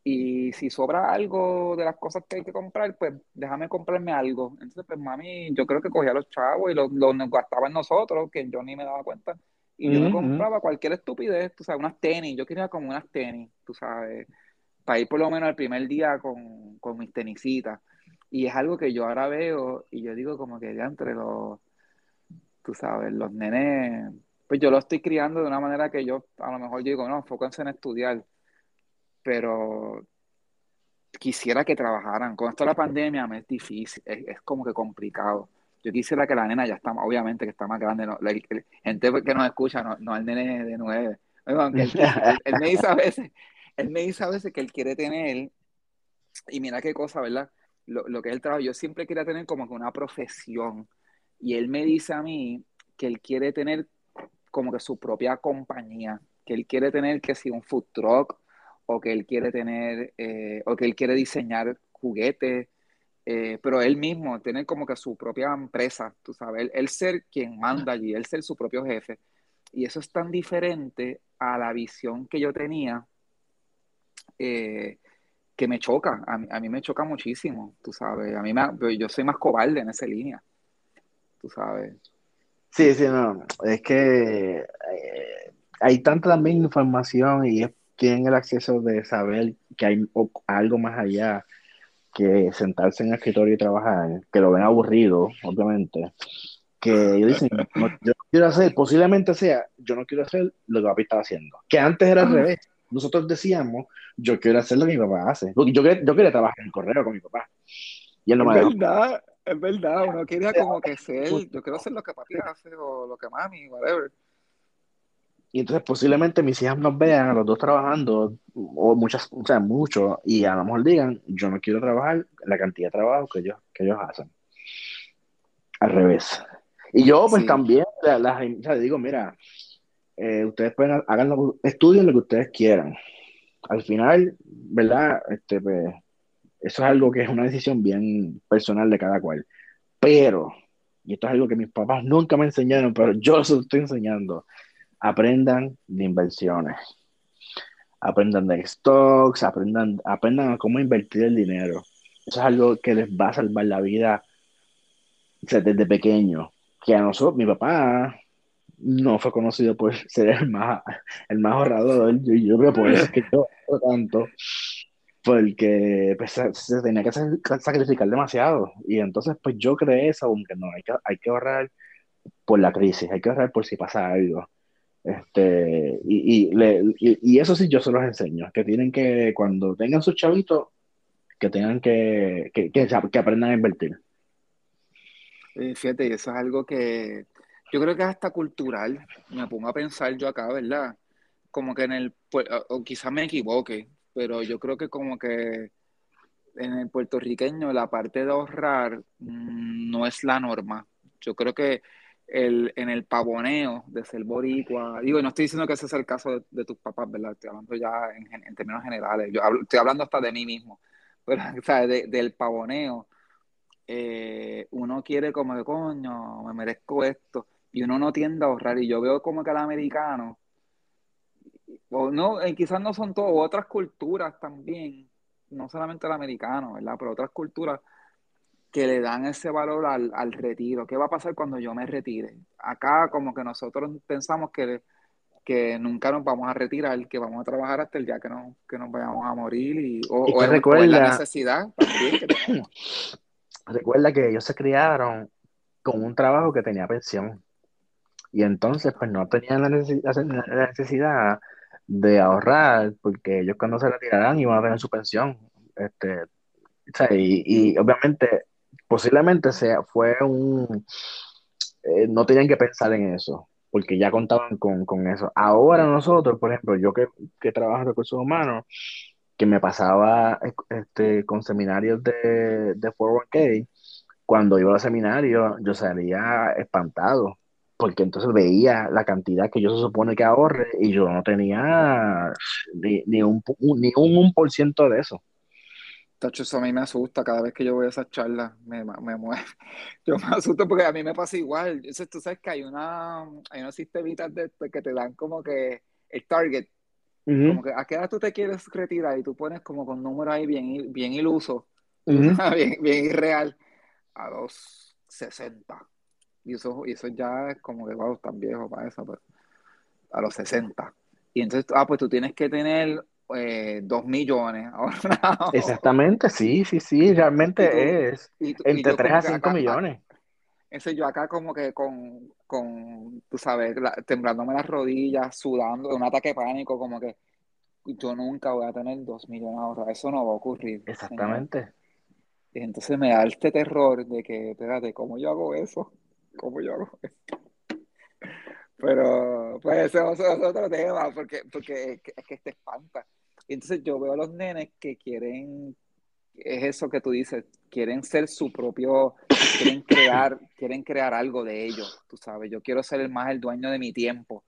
y si sobra algo de las cosas que hay que comprar, pues déjame comprarme algo. Entonces, pues mami, yo creo que cogía a los chavos y los, los gastaba en nosotros, que yo ni me daba cuenta, y yo me compraba cualquier estupidez, tú sabes, unas tenis, yo quería como unas tenis, tú sabes, para ir por lo menos el primer día con, con mis tenisitas. Y es algo que yo ahora veo y yo digo como que ya entre los, tú sabes, los nenes, pues yo lo estoy criando de una manera que yo a lo mejor digo, no, enfóquense en estudiar, pero quisiera que trabajaran. Con esto de la pandemia me es difícil, es, como que complicado. Yo quisiera que la nena ya está, obviamente que está más grande, la, gente que nos escucha, no, no el nene de nueve. Él, él, me dice a veces, él me dice a veces que él quiere tener, y mira qué cosa, ¿verdad? lo, lo, que es el trabajo. Yo siempre quería tener como que una profesión. Y él me dice a mí que él quiere tener como que su propia compañía, que él quiere tener que si un food truck, o que él quiere tener, eh, o que él quiere diseñar juguetes, eh, pero él mismo, tener como que su propia empresa, tú sabes, él, él, ser quien manda allí, él ser su propio jefe. Y eso es tan diferente a la visión que yo tenía eh, que me choca, a mí, a mí, me choca muchísimo, tú sabes, a mí me, yo soy más cobarde en esa línea, tú sabes. Sí, sí, no. Es que eh, hay tanta también información y tienen el acceso de saber que hay algo más allá que sentarse en el escritorio y trabajar, que lo ven aburrido, obviamente, que dicen, yo no quiero hacer, posiblemente sea, yo no quiero hacer lo que papi estaba haciendo, que antes era al ah. revés, nosotros decíamos, yo quiero hacer lo que mi papá hace, yo, yo quería trabajar en el correo con mi papá, y él no es verdad, es verdad, uno quería como que ser, yo quiero hacer lo que papi hace, o lo que mami, whatever. Y entonces posiblemente mis hijas nos vean a los dos trabajando, o muchas, o sea, mucho, y a lo mejor digan, yo no quiero trabajar la cantidad de trabajo que ellos, que ellos hacen. Al revés. Y yo pues también les digo, mira, eh, ustedes pueden, hagan estudien lo que ustedes quieran. Al final, ¿verdad? Este, pues, eso es algo que es una decisión bien personal de cada cual. Pero, y esto es algo que mis papás nunca me enseñaron, pero yo los estoy enseñando aprendan de inversiones, aprendan de stocks, aprendan, aprendan a cómo invertir el dinero. Eso es algo que les va a salvar la vida desde pequeño. Que a nosotros, mi papá no fue conocido por ser el más, el más ahorrador. Yo, yo creo por eso es que yo tanto, porque pues, se, tenía que sacrificar demasiado. Y entonces, pues yo creé eso, aunque no, hay que, hay que ahorrar por la crisis, hay que ahorrar por si pasa algo. Este, y, y, eso sí yo se los enseño, que tienen que, cuando tengan sus chavitos, que tengan que, que, que, aprendan a invertir. fíjate, eso es algo que yo creo que es hasta cultural, me pongo a pensar yo acá, ¿verdad? Como que en el, o quizás me equivoque, pero yo creo que como que en el puertorriqueño la parte de ahorrar mm, no es la norma. Yo creo que el, en el pavoneo de ser boricua. Digo, no estoy diciendo que ese es el caso de, tus papás, ¿verdad? Estoy hablando ya en, términos generales. Yo estoy hablando hasta de mí mismo. Pero, o del pavoneo, eh, uno quiere como de coño, me merezco esto. Y uno no tiende a ahorrar. Y yo veo como que el americano, o no, eh, quizás no son todos, otras culturas también, no solamente el americano, ¿verdad? Pero otras culturas que le dan ese valor al, al, retiro. ¿Qué va a pasar cuando yo me retire? Acá como que nosotros pensamos que, que nunca nos vamos a retirar, que vamos a trabajar hasta el día que, no, que nos vayamos a morir y, o, o, recuerda, la necesidad Recuerda que ellos se criaron con un trabajo que tenía pensión y entonces pues no tenían la necesidad, la necesidad de ahorrar porque ellos cuando se retiraran iban a tener su pensión. Este, y, y, obviamente posiblemente sea, fue un... Eh, no tenían que pensar en eso, porque ya contaban con, con eso. Ahora nosotros, por ejemplo, yo que, que trabajo en recursos humanos, que me pasaba este, con seminarios de, de 401k, cuando iba a seminarios yo salía espantado, porque entonces veía la cantidad que yo se supone que ahorre y yo no tenía ni, ni un, ni un 1% de eso. Tacho, eso a mí me asusta cada vez que yo voy a esas charlas, me, me mueve. Yo me asusto porque a mí me pasa igual. Entonces, tú sabes que hay una, hay unos sistemitas de, que te dan como que el target. Como que a qué edad tú te quieres retirar y tú pones como con números ahí bien, bien iluso, bien, bien irreal, a los 60. Y eso, y eso ya es como que, wow, tan viejo para eso, pero a los 60. Y entonces, ah, pues tú tienes que tener eh, dos millones. Exactamente, sí, sí, sí, realmente es entre 3 a 5 millones. Ese yo acá como que con, con tú sabes, temblándome las rodillas, sudando, un ataque de pánico, como que yo nunca voy a tener dos millones ahora, eso no va a ocurrir. Exactamente. Y entonces me da este terror de que, espérate, ¿cómo yo hago eso? ¿Cómo yo hago eso? Pero, pues, eso es otro tema, porque, porque es que te espanta entonces yo veo a los nenes que quieren, es eso que tú dices, quieren ser su propio, quieren crear, quieren crear algo de ellos, tú sabes, yo quiero ser el más el dueño de mi tiempo,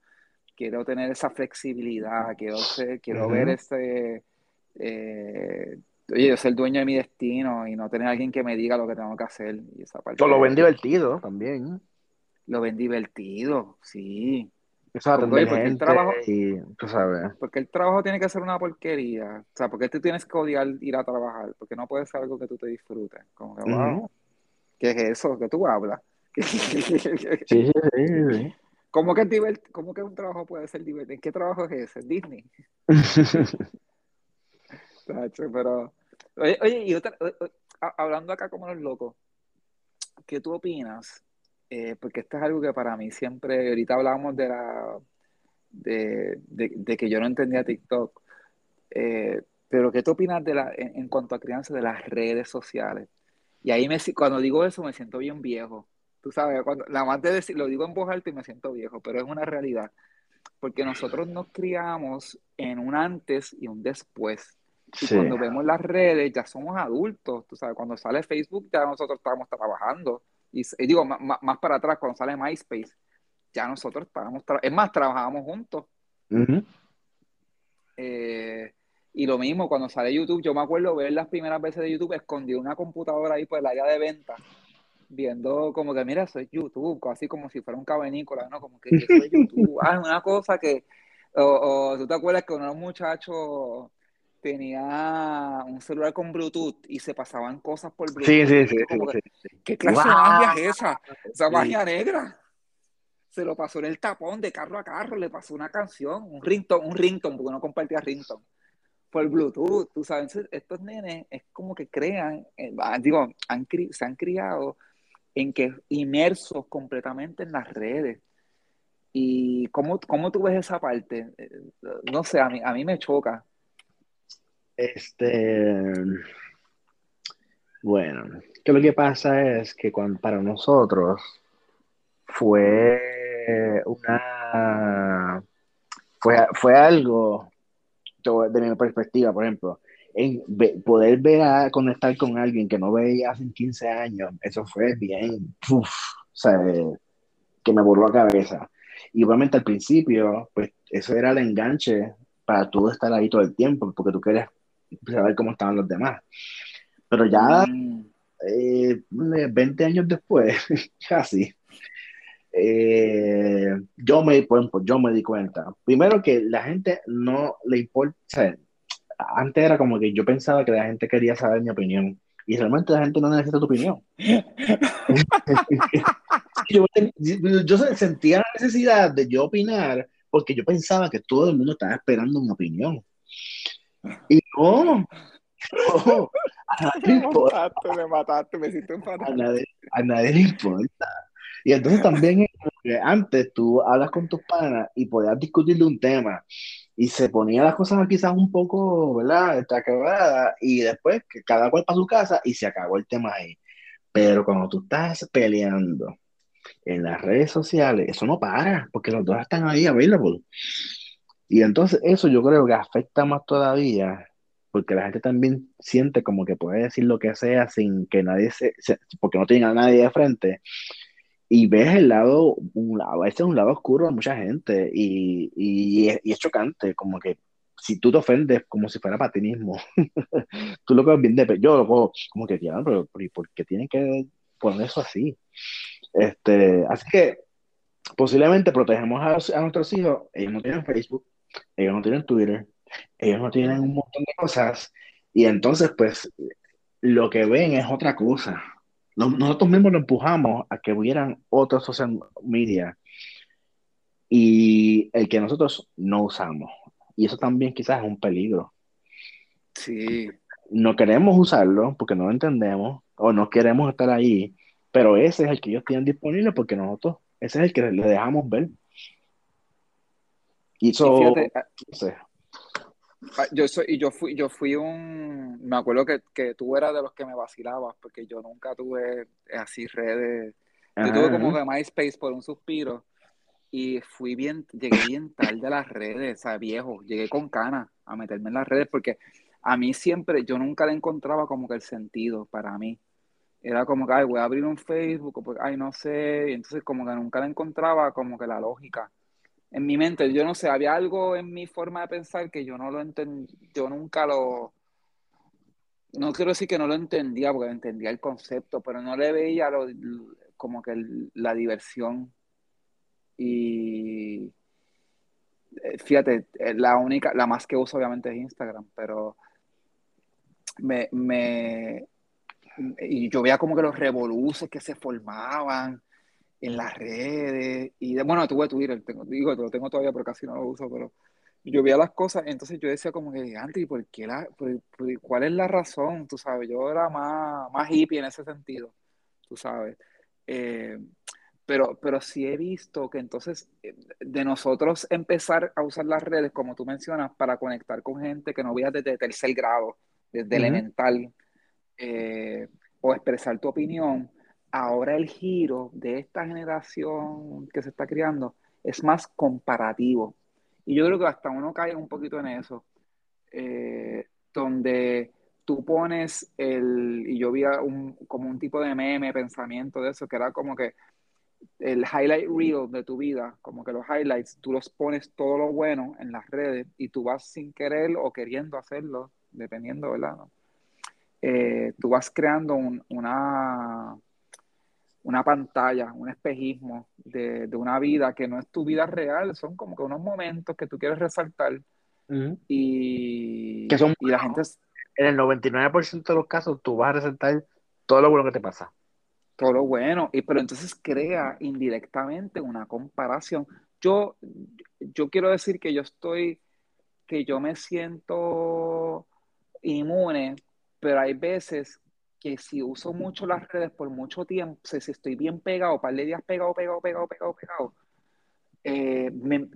quiero tener esa flexibilidad, quiero, ser, quiero ver ese, eh, oye, yo ser el dueño de mi destino y no tener alguien que me diga lo que tengo que hacer. Y esa parte lo ven divertido también. Lo ven divertido, sí. Exacto, porque, el trabajo, y tú sabes. Porque el trabajo tiene que ser una porquería. O sea, porque tú tienes que odiar ir a trabajar, porque no puede ser algo que tú te disfrutes. Como que, wow, ¿qué es eso que tú hablas? Sí, sí, sí. ¿Cómo que, es ¿Cómo que un trabajo puede ser divertido? ¿Qué trabajo es ese? Disney. Pero, oye, oye y otra, hablando acá como los locos, ¿qué tú opinas? Eh, porque esto es algo que para mí siempre, ahorita hablábamos de la de, de, que yo no entendía TikTok, eh, pero ¿qué tú opinas de la, en, cuanto a crianza de las redes sociales? Y ahí me, cuando digo eso me siento bien viejo. Tú sabes, cuando, la más de decir, lo digo en voz alta y me siento viejo, pero es una realidad. Porque nosotros nos criamos en un antes y un después. Y cuando vemos las redes, ya somos adultos. Tú sabes, cuando sale Facebook, ya nosotros estamos trabajando. Y, digo, más, para atrás, cuando sale MySpace, ya nosotros estábamos, es más, trabajábamos juntos. eh, y lo mismo, cuando sale YouTube, yo me acuerdo ver las primeras veces de YouTube escondido una computadora ahí por el área de venta, viendo como que, mira, soy YouTube, así como si fuera un cavernícola, ¿no? Como que yo soy YouTube. Ah, una cosa que, o, tú te acuerdas que uno muchacho tenía un celular con Bluetooth y se pasaban cosas por Bluetooth. Sí, sí, sí. ¿Qué clase de magia es esa? Esa magia negra. Se lo pasó en el tapón de carro a carro, le pasó una canción, un ringtone, un ringtone, porque no compartía ringtone por Bluetooth, tú sabes, estos nenes es como que crean, eh, digo, han, se han criado en que inmersos completamente en las redes. ¿Y cómo, cómo tú ves esa parte? Eh, no sé, a mí, a mí me choca. Este, bueno, que lo que pasa es que para nosotros fue una, fue, fue algo de mi perspectiva, por ejemplo, en poder ver a conectar con alguien que no veía hace 15 años, eso fue bien, o sea, que me voló la cabeza. Y obviamente al principio, pues eso era el enganche para tú estar ahí todo el tiempo, porque tú querías saber cómo estaban los demás. Pero ya mm. eh, 20 años después, casi, eh, yo, me, yo me di cuenta. Primero que la gente no le importa, antes era como que yo pensaba que la gente quería saber mi opinión y realmente la gente no necesita tu opinión. yo, yo, sentía la necesidad de yo opinar porque yo pensaba que todo el mundo estaba esperando mi opinión. Y no, a nadie me mataste, me mataste, me siento a nadie, a nadie le importa. Y entonces también antes tú hablas con tus panas y podías discutir de un tema y se ponían las cosas quizás un poco, ¿verdad? quebrada y después que cada cual para su casa y se acabó el tema ahí. Pero cuando tú estás peleando en las redes sociales, eso no para, porque los dos están ahí available. Y entonces eso yo creo que afecta más todavía, porque la gente también siente como que puede decir lo que sea sin que nadie se, porque no tiene a nadie de frente y ves el lado, un lado, este es un lado oscuro de mucha gente y, y, y, es, chocante, como que si tú te ofendes como si fuera patinismo, tú lo ves bien de yo lo cojo como que, ya, pero, ¿por qué tienen que poner eso así? Este, así que posiblemente protegemos a, a, nuestros hijos, ellos no tienen Facebook, ellos no tienen Twitter, ellos no tienen un montón de cosas y entonces pues lo que ven es otra cosa nosotros mismos lo empujamos a que hubieran otros social media y el que nosotros no usamos. Y eso también quizás es un peligro. Sí. No queremos usarlo porque no lo entendemos o no queremos estar ahí, pero ese es el que ellos tienen disponible porque nosotros, ese es el que le dejamos ver. Y eso, Ah, yo soy, y yo fui, yo fui un, me acuerdo que, que tú eras de los que me vacilabas, porque yo nunca tuve así redes, yo tuve como de MySpace por un suspiro, y fui bien, llegué bien tarde a las redes, o sea, viejo, llegué con canas a meterme en las redes, porque a mí siempre, yo nunca le encontraba como que el sentido para mí. Era como que, ay, voy a abrir un Facebook, o ay, no sé, y entonces como que nunca le encontraba como que la lógica en mi mente, yo no sé, había algo en mi forma de pensar que yo no lo entendí, yo nunca lo, no quiero decir que no lo entendía, porque entendía el concepto, pero no le veía lo, como que la diversión. Y eh, fíjate, eh, la única, la más que uso obviamente es Instagram, pero me, me y yo veía como que los revoluces que se formaban en las redes. Y de, bueno, tuve Twitter, tengo, digo, lo tengo todavía, pero casi no lo uso, pero yo veía las cosas, entonces yo decía como que, antes, ¿y por qué la, cuál es la razón? Tú sabes, yo era más, más hippie en ese sentido, tú sabes. Eh, pero, pero sí he visto que entonces eh, de nosotros empezar a usar las redes, como tú mencionas, para conectar con gente que no veas desde tercer grado, desde elemental, eh, o expresar tu opinión, ahora el giro de esta generación que se está creando es más comparativo. Y yo creo que hasta uno cae un poquito en eso, eh, donde tú pones el, y yo vi un, como un tipo de meme, pensamiento de eso, que era como que el highlight reel de tu vida, como que los highlights, tú los pones todo lo bueno en las redes y tú vas sin querer o queriendo hacerlo, dependiendo, ¿verdad? Eh, tú vas creando una, una pantalla, un espejismo de, una vida que no es tu vida real, son como que unos momentos que tú quieres resaltar y, que son, y la gente... En el 99% de los casos tú vas a resaltar todo lo bueno que te pasa. Todo lo bueno, y, pero entonces crea indirectamente una comparación. Yo, yo quiero decir que yo estoy, que yo me siento inmune, pero hay veces que si uso mucho las redes por mucho tiempo, si estoy bien pegado, par de días pegado, pegado, pegado, pegado, pegado, eh,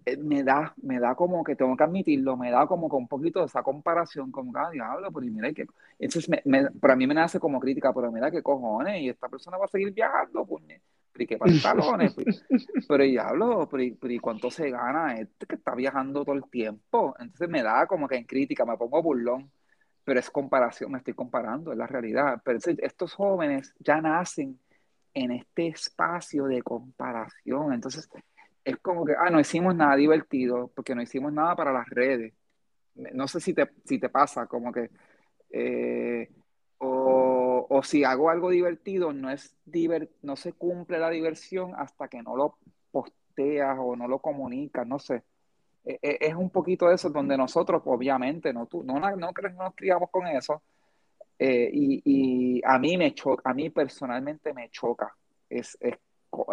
eh, me, da, me da como que tengo que admitirlo, me da como que un poquito de esa comparación, como que, ah, diablo, pero mira que. Entonces, me, para mí me nace como crítica, pero mira qué cojones, y esta persona va a seguir viajando, pues, pero qué pantalones, pero diablo, pero, pero ¿y cuánto se gana este que está viajando todo el tiempo? Entonces me da como que en crítica, me pongo burlón pero es comparación, me estoy comparando, es la realidad. Pero estos jóvenes ya nacen en este espacio de comparación. Entonces, es como que, ah, no hicimos nada divertido porque no hicimos nada para las redes. No sé si te, si te pasa, como que, eh, o, o, si hago algo divertido, no, es divert, no se cumple la diversión hasta que no lo posteas o no lo comunicas, no sé. E, e, es un poquito eso, donde nosotros, obviamente, no, tú, no, no, no nos criamos con eso. Eh, y, a mí me choca, a mí personalmente me choca es,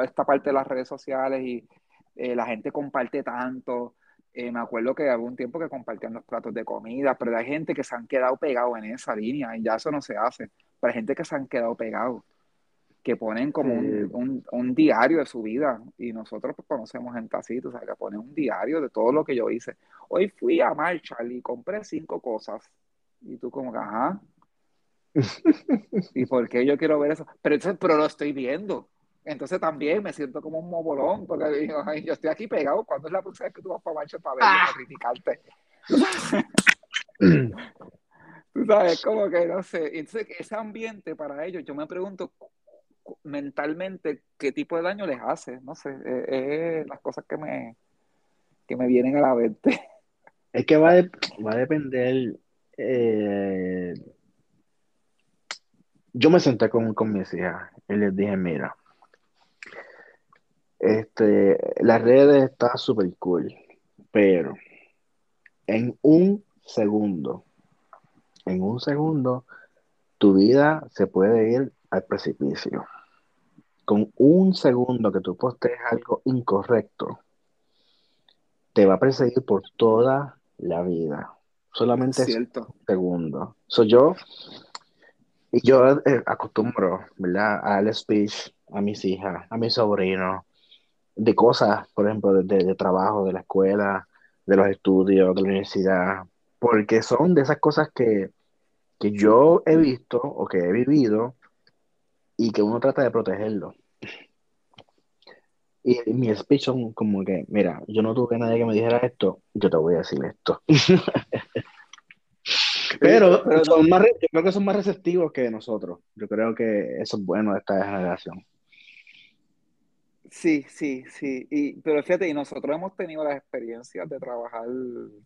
esta parte de las redes sociales y eh, la gente comparte tanto. Eh, me acuerdo que hubo un tiempo que compartían los platos de comida, pero hay gente que se han quedado pegados en esa línea y ya eso no se hace. Pero hay gente que se han quedado pegados que ponen como un, diario de su vida y nosotros pues, conocemos gente así, o sea, que ponen un diario de todo lo que yo hice. Hoy fui a Marshall y compré cinco cosas y tú como que, ajá. ¿Y por qué yo quiero ver eso? Pero, entonces, pero lo estoy viendo. Entonces también me siento como un mobolón, porque yo estoy aquí pegado. ¿Cuándo es la próxima vez que tú vas para Marshall para verlo, para criticarte? tú sabes, como que no sé. Entonces, ese ambiente para ellos, yo me pregunto mentalmente qué tipo de daño les hace, no sé, es, las cosas que me, que me vienen a la mente. Es que va, va a depender. Eh, yo me senté con, con mis hijas y les dije, mira, este, las redes está súper cool, pero en un segundo, en un segundo, tu vida se puede ir al precipicio con un segundo que tú postees algo incorrecto, te va a perseguir por toda la vida. Solamente Cierto. un segundo. Soy yo, y yo eh, acostumbro, ¿verdad? A darle speech a mis hijas, a mis sobrinos, de cosas, por ejemplo, de, de trabajo, de la escuela, de los estudios, de la universidad, porque son de esas cosas que, que yo he visto o que he vivido y que uno trata de protegerlo. Y mi speech son como que, mira, yo no tuve nadie que me dijera esto, yo te voy a decir esto. pero, son más, yo creo que son más receptivos que nosotros. Yo creo que eso es bueno de esta generación. Sí, sí, sí. Y, pero fíjate, y nosotros hemos tenido las experiencias de trabajar,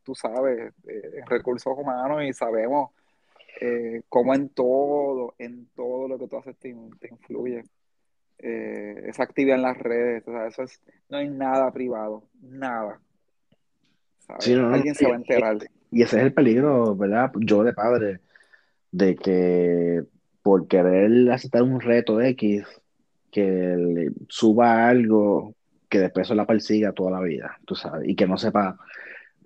tú sabes, en recursos humanos y sabemos eh, cómo en todo, en todo lo que tú haces te, influye eh, esa actividad en las redes. O sea, eso es, no hay nada privado, nada. Alguien se va a enterar. Y ese es el peligro, ¿verdad? Yo de padre, de que por querer aceptar un reto X, que suba algo que después eso la persiga toda la vida, tú sabes, y que no sepa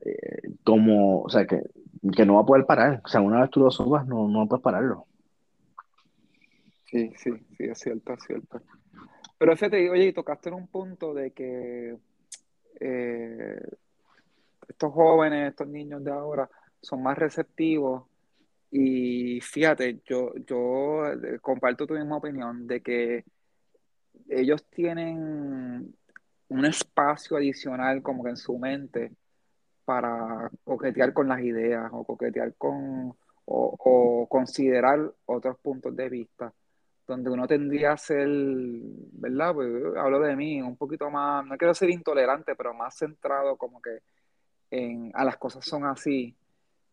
eh, cómo, o sea, que, que, no va a poder parar. O sea, una vez tú lo subas, no, no puedes pararlo. Sí, sí, sí, es cierto, es cierto. Pero fíjate, oye, tocaste en un punto de que eh, estos jóvenes, estos niños de ahora, son más receptivos. Y fíjate, yo, yo eh, comparto tu misma opinión de que ellos tienen un espacio adicional como que en su mente para coquetear con las ideas o coquetear con o, considerar otros puntos de vista donde uno tendría a ser, ¿verdad? Pues, hablo de mí, un poquito más, no quiero ser intolerante, pero más centrado como que a las cosas son así.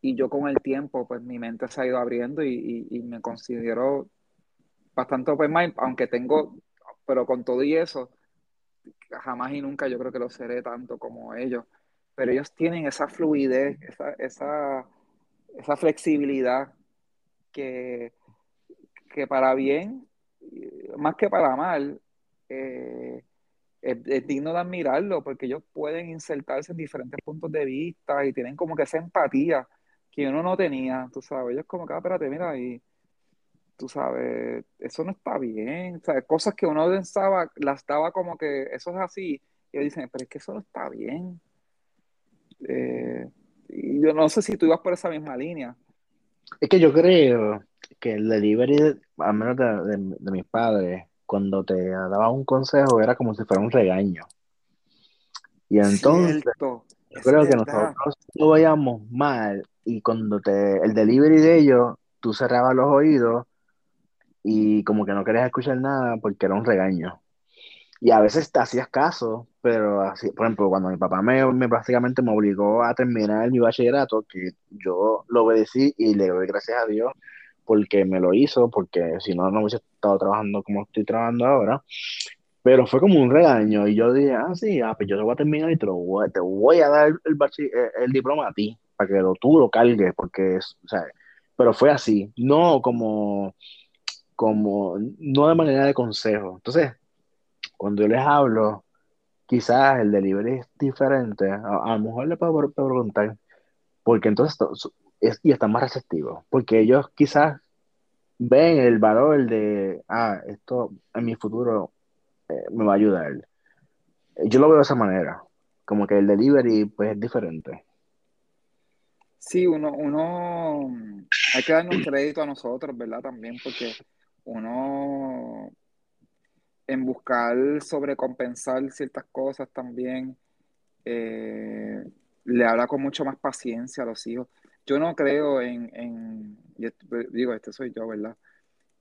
Y yo con el tiempo, pues mi mente se ha ido abriendo y, y, me considero bastante open mind, aunque tengo, pero con todo y eso, jamás y nunca yo creo que lo seré tanto como ellos. Pero ellos tienen esa fluidez, esa, esa, esa flexibilidad que, que para bien, más que para mal, eh, es, digno de admirarlo porque ellos pueden insertarse en diferentes puntos de vista y tienen como que esa empatía que uno no tenía, tú sabes, ellos como que, ah, espérate, mira, y tú sabes, eso no está bien, o cosas que uno pensaba, las daba como que eso es así, y ellos dicen, pero es que eso no está bien. Eh, y yo no sé si tú ibas por esa misma línea. Es que yo creo que el delivery, al menos de, de mis padres, cuando te daba un consejo era como si fuera un regaño. Y entonces, yo creo que nosotros lo veíamos mal y cuando te, el delivery de ellos, tú cerrabas los oídos y como que no querías escuchar nada porque era un regaño. Y a veces te hacías caso, pero así, por ejemplo, cuando mi papá me, me básicamente me obligó a terminar mi bachillerato, que yo lo obedecí y le doy gracias a Dios porque me lo hizo, porque si no, no hubiese estado trabajando como estoy trabajando ahora. Pero fue como un regaño y yo dije, ah, sí, ah, pues yo te voy a terminar y te, lo voy, te voy a dar el, eh, el, diploma a ti, para que lo, tú lo cargues, porque, es, o sea, pero fue así, no como, como, no de manera de consejo. Entonces, cuando yo les hablo, quizás el delivery es diferente, a, lo mejor le puedo preguntar, porque entonces y están más receptivos, porque ellos quizás ven el valor de, ah, esto en mi futuro eh, me va a ayudar. Yo lo veo de esa manera, como que el delivery pues es diferente. Sí, uno, uno, hay que darnos crédito a nosotros, ¿verdad? También porque uno en buscar sobrecompensar ciertas cosas también eh, le habla con mucho más paciencia a los hijos yo no creo en, en digo, este soy yo, ¿verdad?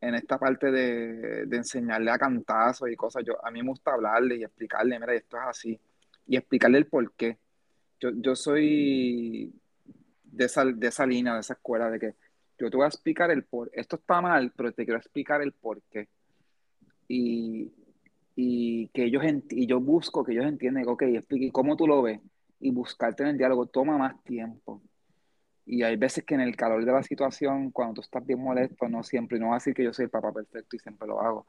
En esta parte de, enseñarle a cantazos y cosas, yo, a mí me gusta hablarle y explicarle, mira, esto es así, y explicarle el por qué. Yo, yo soy de esa, de esa línea, de esa escuela, de que yo te voy a explicar el por esto está mal, pero te quiero explicar el por qué. Y, y que ellos y yo busco que ellos entiendan, ok, explique cómo tú lo ves, y buscarte en el diálogo toma más tiempo. Y hay veces que en el calor de la situación, cuando tú estás bien molesto, no siempre, no voy a decir que yo soy el papá perfecto y siempre lo hago,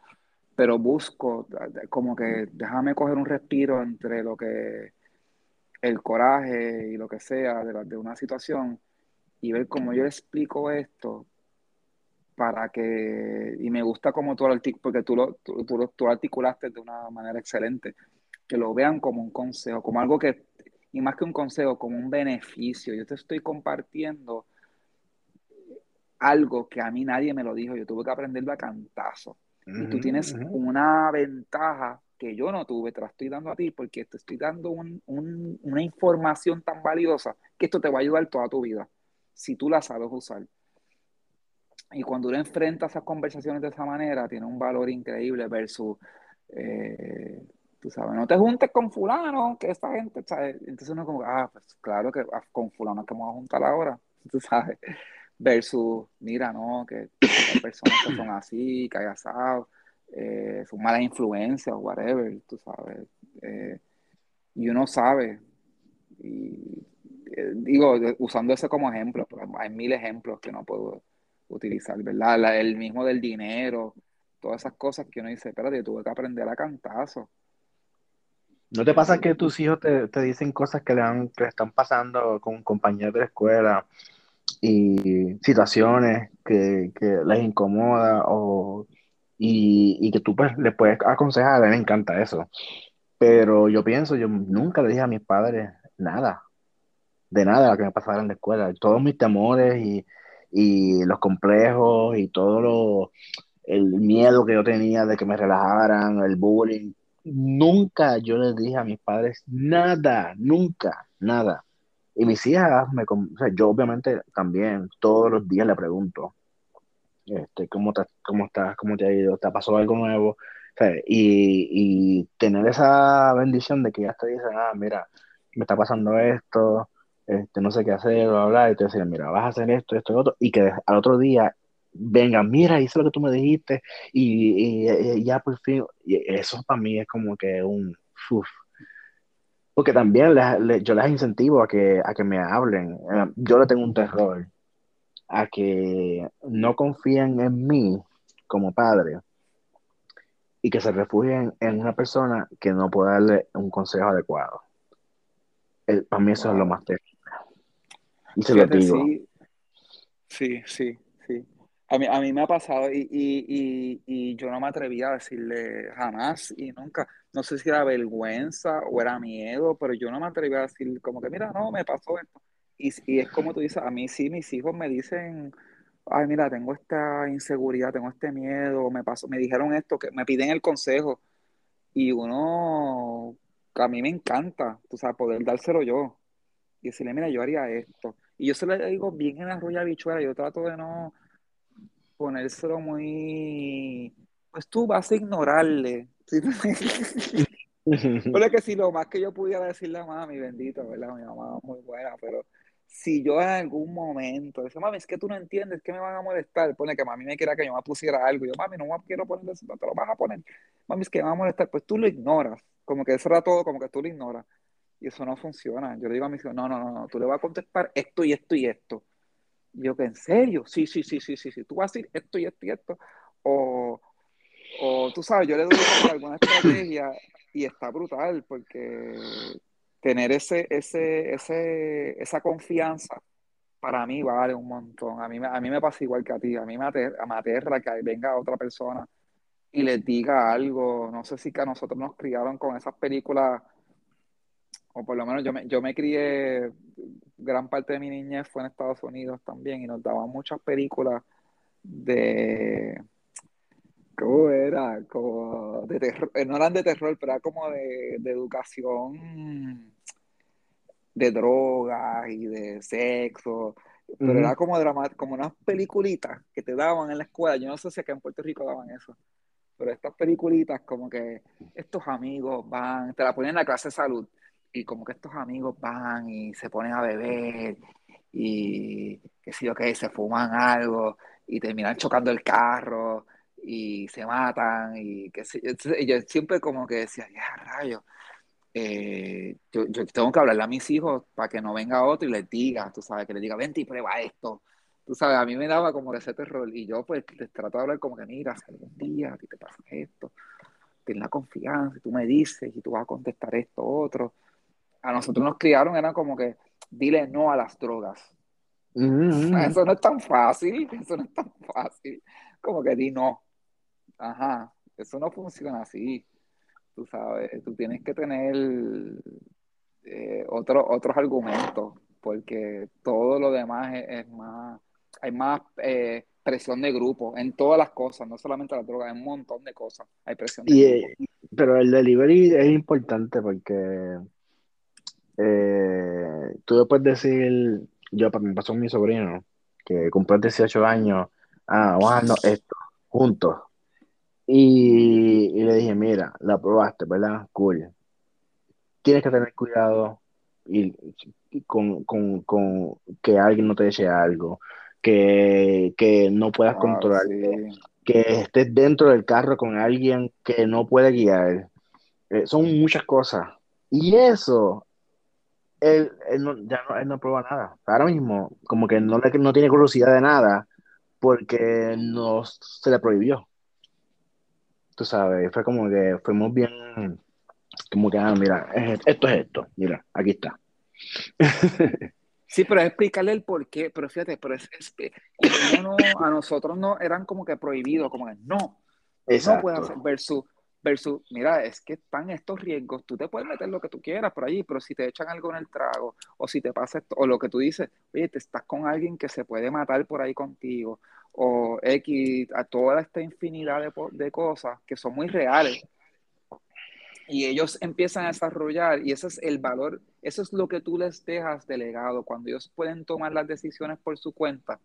pero busco como que déjame coger un respiro entre lo que el coraje y lo que sea de, de una situación y ver cómo yo explico esto para que, y me gusta como tú lo porque tú lo, tú, tú, tú lo articulaste de una manera excelente, que lo vean como un consejo, como algo que y más que un consejo, como un beneficio. Yo te estoy compartiendo algo que a mí nadie me lo dijo, yo tuve que aprenderlo a cantazo. y tú tienes una ventaja que yo no tuve, te la estoy dando a ti porque te estoy dando una información tan valiosa que esto te va a ayudar toda tu vida, si tú la sabes usar. Y cuando uno enfrenta esas conversaciones de esa manera, tiene un valor increíble versus eh, tú sabes, no te juntes con fulano, que esta gente, ¿sabes? Entonces uno como, ah, pues claro que ah, con fulano que vamos a juntar ahora, tú sabes, versus, mira, no, que hay personas que son así, que hay eh, son malas influencias, whatever, tú sabes, eh, y uno sabe, y digo, usando ese como ejemplo, pero hay mil ejemplos que no puedo utilizar, ¿verdad? el mismo del dinero, todas esas cosas que uno dice, espérate, yo tuve que aprender a cantazo. ¿No te pasa que tus hijos te, dicen cosas que le, han, que están pasando con compañeros de la escuela y situaciones que, les incomoda o, y, que tú pues le puedes aconsejar? A mí me encanta eso. Pero yo pienso, yo nunca le dije a mis padres nada, de nada lo que me pasara en la escuela. Todos mis temores y, y los complejos y todo lo, el miedo que yo tenía de que me relajaran, el bullying, nunca yo les dije a mis padres nada, nunca, nada. Y mis hijas, me, o sea, yo obviamente también todos los días le pregunto, este, ¿cómo, te, cómo estás? ¿Cómo te ha ido? ¿Te pasó algo nuevo? y, y, tener esa bendición de que ya te dicen, ah, mira, me está pasando esto, este, no sé qué hacer, bla, bla, y te dicen, mira, vas a hacer esto, esto y otro, y que al otro día venga, mira, hice lo que tú me dijiste y, ya por fin, eso para mí es como que un... Porque también yo les incentivo a que, a que me hablen. Eh, yo le tengo un terror a que no confíen en mí como padre y que se refugien en una persona que no pueda darle un consejo adecuado. para mí eso es lo más terrible. Y se lo digo. sí, sí. A mí, a mí me ha pasado y, y, y, yo no me atrevía a decirle jamás y nunca. No sé si era vergüenza o era miedo, pero yo no me atrevía a decir como que, mira, no, me pasó esto. Y, y es como tú dices, a mí sí, mis hijos me dicen, ay, mira, tengo esta inseguridad, tengo este miedo, me pasó, me dijeron esto, que me piden el consejo. Y uno, a mí me encanta, tú sabes, poder dárselo yo. Y decirle, mira, yo haría esto. Y yo se lo digo bien en la rulla bichuela, yo trato de no ponérselo muy, pues tú vas a ignorarle. Pero que si lo más que yo pudiera decirle a mami, bendito, ¿verdad? Mi mamá es muy buena, pero si yo en algún momento, dice, mami, es que tú no entiendes, que me van a molestar? Pone que mami me quiera que yo me pusiera algo. Yo, mami, no quiero poner eso, no te lo vas a poner. Mami, es que me va a molestar. Pues tú lo ignoras. Como que eso era todo, como que tú lo ignoras. Y eso no funciona. Yo le digo a mi hijo, no, no, no, no, tú le vas a contestar esto y esto y esto yo que en serio, sí, sí, sí, sí, sí, sí, tú vas a decir esto y esto y esto. O, o tú sabes, yo le doy alguna estrategia y está brutal porque tener ese, ese, ese, esa confianza para mí vale un montón. A mí, a mí me pasa igual que a ti. A mí me aterra, me aterra que venga otra persona y les diga algo. No sé si que a nosotros nos criaron con esas películas o por lo menos yo me, yo me crié, gran parte de mi niñez fue en Estados Unidos también y nos daban muchas películas de, ¿cómo era? Como de terror, eh, no eran de terror, pero era como de, educación de drogas y de sexo, pero era como drama, como unas peliculitas que te daban en la escuela, yo no sé si acá en Puerto Rico daban eso, pero estas peliculitas como que estos amigos van, te la ponen en la clase de salud, y como que estos amigos van y se ponen a beber y que sí, ok, se fuman algo y terminan chocando el carro y se matan y que sí, yo siempre como que decía, ya rayos, eh, yo, tengo que hablarle a mis hijos para que no venga otro y les diga, tú sabes, que les diga, vente y prueba esto. Tú sabes, a mí me daba como ese terror y yo pues les trato de hablar como que, mira, si algún día a ti te pasa esto, ten la confianza y tú me dices y tú vas a contestar esto, otro a nosotros nos criaron, era como que dile no a las drogas. Eso no es tan fácil, eso no es tan fácil. Como que di no. Ajá, eso no funciona así. Tú sabes, tú tienes que tener eh, otros argumentos, porque todo lo demás es, más, hay más eh, presión de grupo en todas las cosas, no solamente las drogas, hay un montón de cosas. Hay presión de grupo. pero el delivery es importante porque eh, tú después decir, yo me pasó con mi sobrino, que cumplió 18 años, ah, a esto, juntos. Y, le dije, mira, la probaste, ¿verdad? Cool. Tienes que tener cuidado y, con, que alguien no te eche algo, que, no puedas ah, controlar, que estés dentro del carro con alguien que no puede guiar. Eh, son muchas cosas. Y eso él, no, ya no, él no prueba nada. Ahora mismo, como que no, no tiene curiosidad de nada porque no se le prohibió. tú sabes, fue como que fuimos bien, como que, ah, mira, esto es esto, mira, aquí está. Sí, pero es explicarle el por qué, pero fíjate, pero es, a nosotros no eran como que prohibido, como que no, no puedes hacer versus, versus, mira, es que están estos riesgos, tú te puedes meter lo que tú quieras por allí, pero si te echan algo en el trago, o si te pasa esto, o lo que tú dices, oye, te estás con alguien que se puede matar por ahí contigo, o X, a toda esta infinidad de, de cosas que son muy reales. Y ellos empiezan a desarrollar, y ese es el valor, eso es lo que tú les dejas delegado, cuando ellos pueden tomar las decisiones por su cuenta,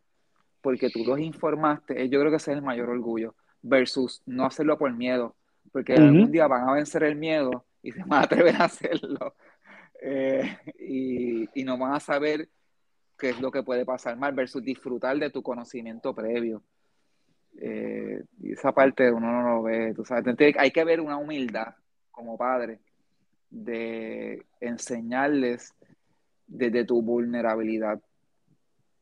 porque tú los informaste, eh, yo creo que ese es el mayor orgullo, versus no hacerlo por miedo, porque algún día van a vencer el miedo y se van a atrever a hacerlo, eh, y, y no van a saber qué es lo que puede pasar mal, versus disfrutar de tu conocimiento previo. Eh, y esa parte uno no lo ve, tú sabes, hay que ver una humildad como padre de enseñarles desde tu vulnerabilidad.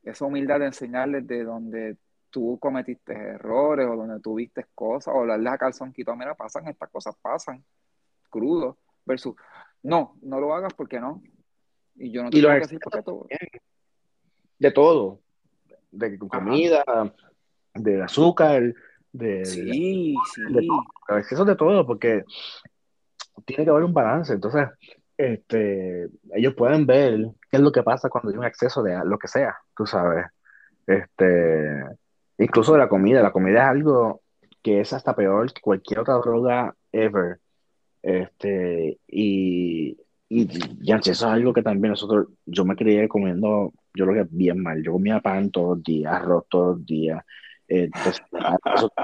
Esa humildad de enseñarles de donde tú cometiste errores o donde tuviste cosas o hablarles a calzonquito, mira, pasan, estas cosas pasan, crudo, versus, no, no lo hagas porque no. Y yo no te que decir porque todo. De todo, de comida, de azúcar, de... Sí, sí. De, de todo, porque tiene que haber un balance. Entonces, este, ellos pueden ver qué es lo que pasa cuando hay un exceso de lo que sea, tú sabes. Este, incluso de la comida. La comida es algo que es hasta peor que cualquier otra droga ever. Este, y, y ya, eso es algo que también nosotros, yo me crié comiendo, yo lo que bien mal. Yo comía pan todos los días, arroz todos los días, entonces,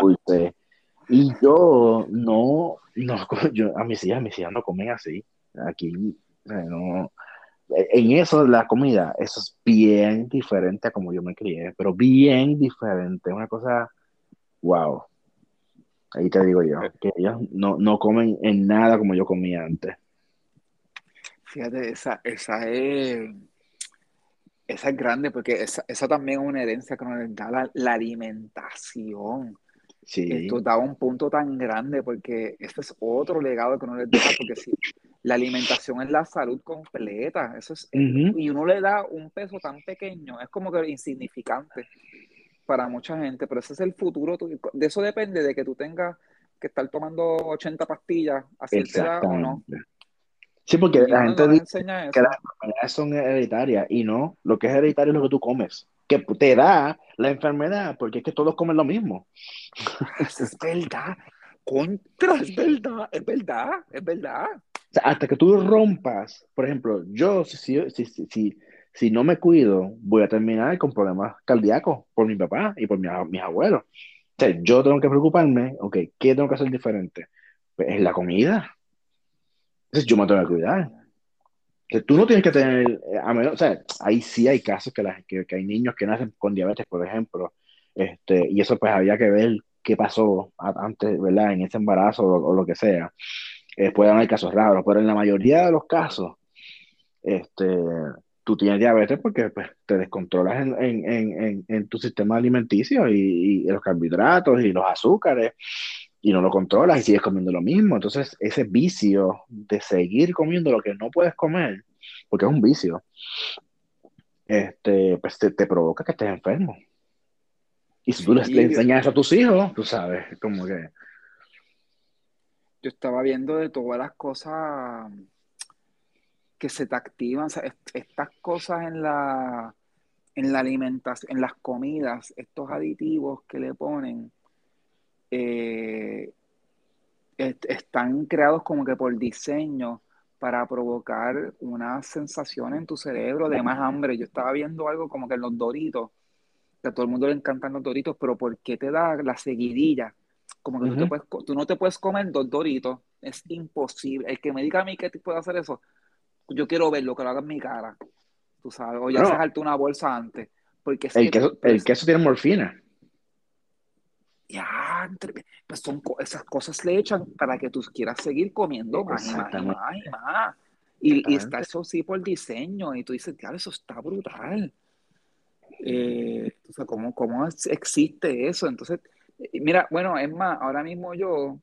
dulce. Y yo no, no, yo, a mis hijas, mis hijas no comen así. Aquí, no. En eso, la comida, eso es bien diferente a como yo me crié, pero bien diferente. Una cosa, wow. Ahí te digo yo, que ellos no, no comen en nada como yo comía antes. Fíjate, esa, esa es esa es grande porque esa, esa, también es una herencia que nos da la, la alimentación. Esto da un punto tan grande porque este es otro legado que uno les deja, porque si la alimentación es la salud completa, eso es, y uno le da un peso tan pequeño, es como que insignificante para mucha gente, pero ese es el futuro, de eso depende de que tú tengas que estar tomando 80 pastillas, hacértela o no. Sí, porque la gente dice que las enfermedades son hereditarias y no, lo que es hereditario es lo que tú comes que te da la enfermedad, porque es que todos comen lo mismo. es verdad. Contra, es verdad, es verdad, es verdad. Hasta que tú rompas, por ejemplo, yo si, si, si, si, no me cuido, voy a terminar con problemas cardíacos por mi papá y por mis abuelos. O sea, yo tengo que preocuparme, ok, ¿qué tengo que hacer diferente? Pues es la comida. Entonces yo me tengo que cuidar que tú no tienes que tener, eh, a menos, o sea, ahí sí hay casos que, que, hay niños que nacen con diabetes, por ejemplo, este, y eso pues había que ver qué pasó antes, ¿verdad? En ese embarazo o, lo que sea. Eh, pueden haber casos raros, pero en la mayoría de los casos, este, tú tienes diabetes porque pues, te descontrolas en, en, en, en tu sistema alimenticio y, y, los carbohidratos y los azúcares y no lo controlas y sigues comiendo lo mismo. Entonces, ese vicio de seguir comiendo lo que no puedes comer, porque es un vicio, este, pues te, provoca que estés enfermo. Y si tú le, enseñas eso a tus hijos, tú sabes, como que... Yo estaba viendo de todas las cosas que se te activan, estas cosas en la, en la alimentación, en las comidas, estos aditivos que le ponen, eh, están creados como que por diseño para provocar una sensación en tu cerebro de más hambre. Yo estaba viendo algo como que en los doritos, a todo el mundo le encantan los doritos, pero ¿por qué te da la seguidilla? Como que tú, no te puedes comer dos doritos, es imposible. El que me diga a mí que te puede hacer eso, yo quiero verlo, que lo haga en mi cara, tú sabes, o ya no. una bolsa antes. Porque el, queso, el queso tiene morfina ya, pues son esas cosas le echan para que tú quieras seguir comiendo más y más y más y más. Y, está eso sí por diseño, y tú dices, claro, eso está brutal. Eh, o sea, ¿cómo, ¿cómo, existe eso? Entonces, mira, bueno, es más, ahora mismo yo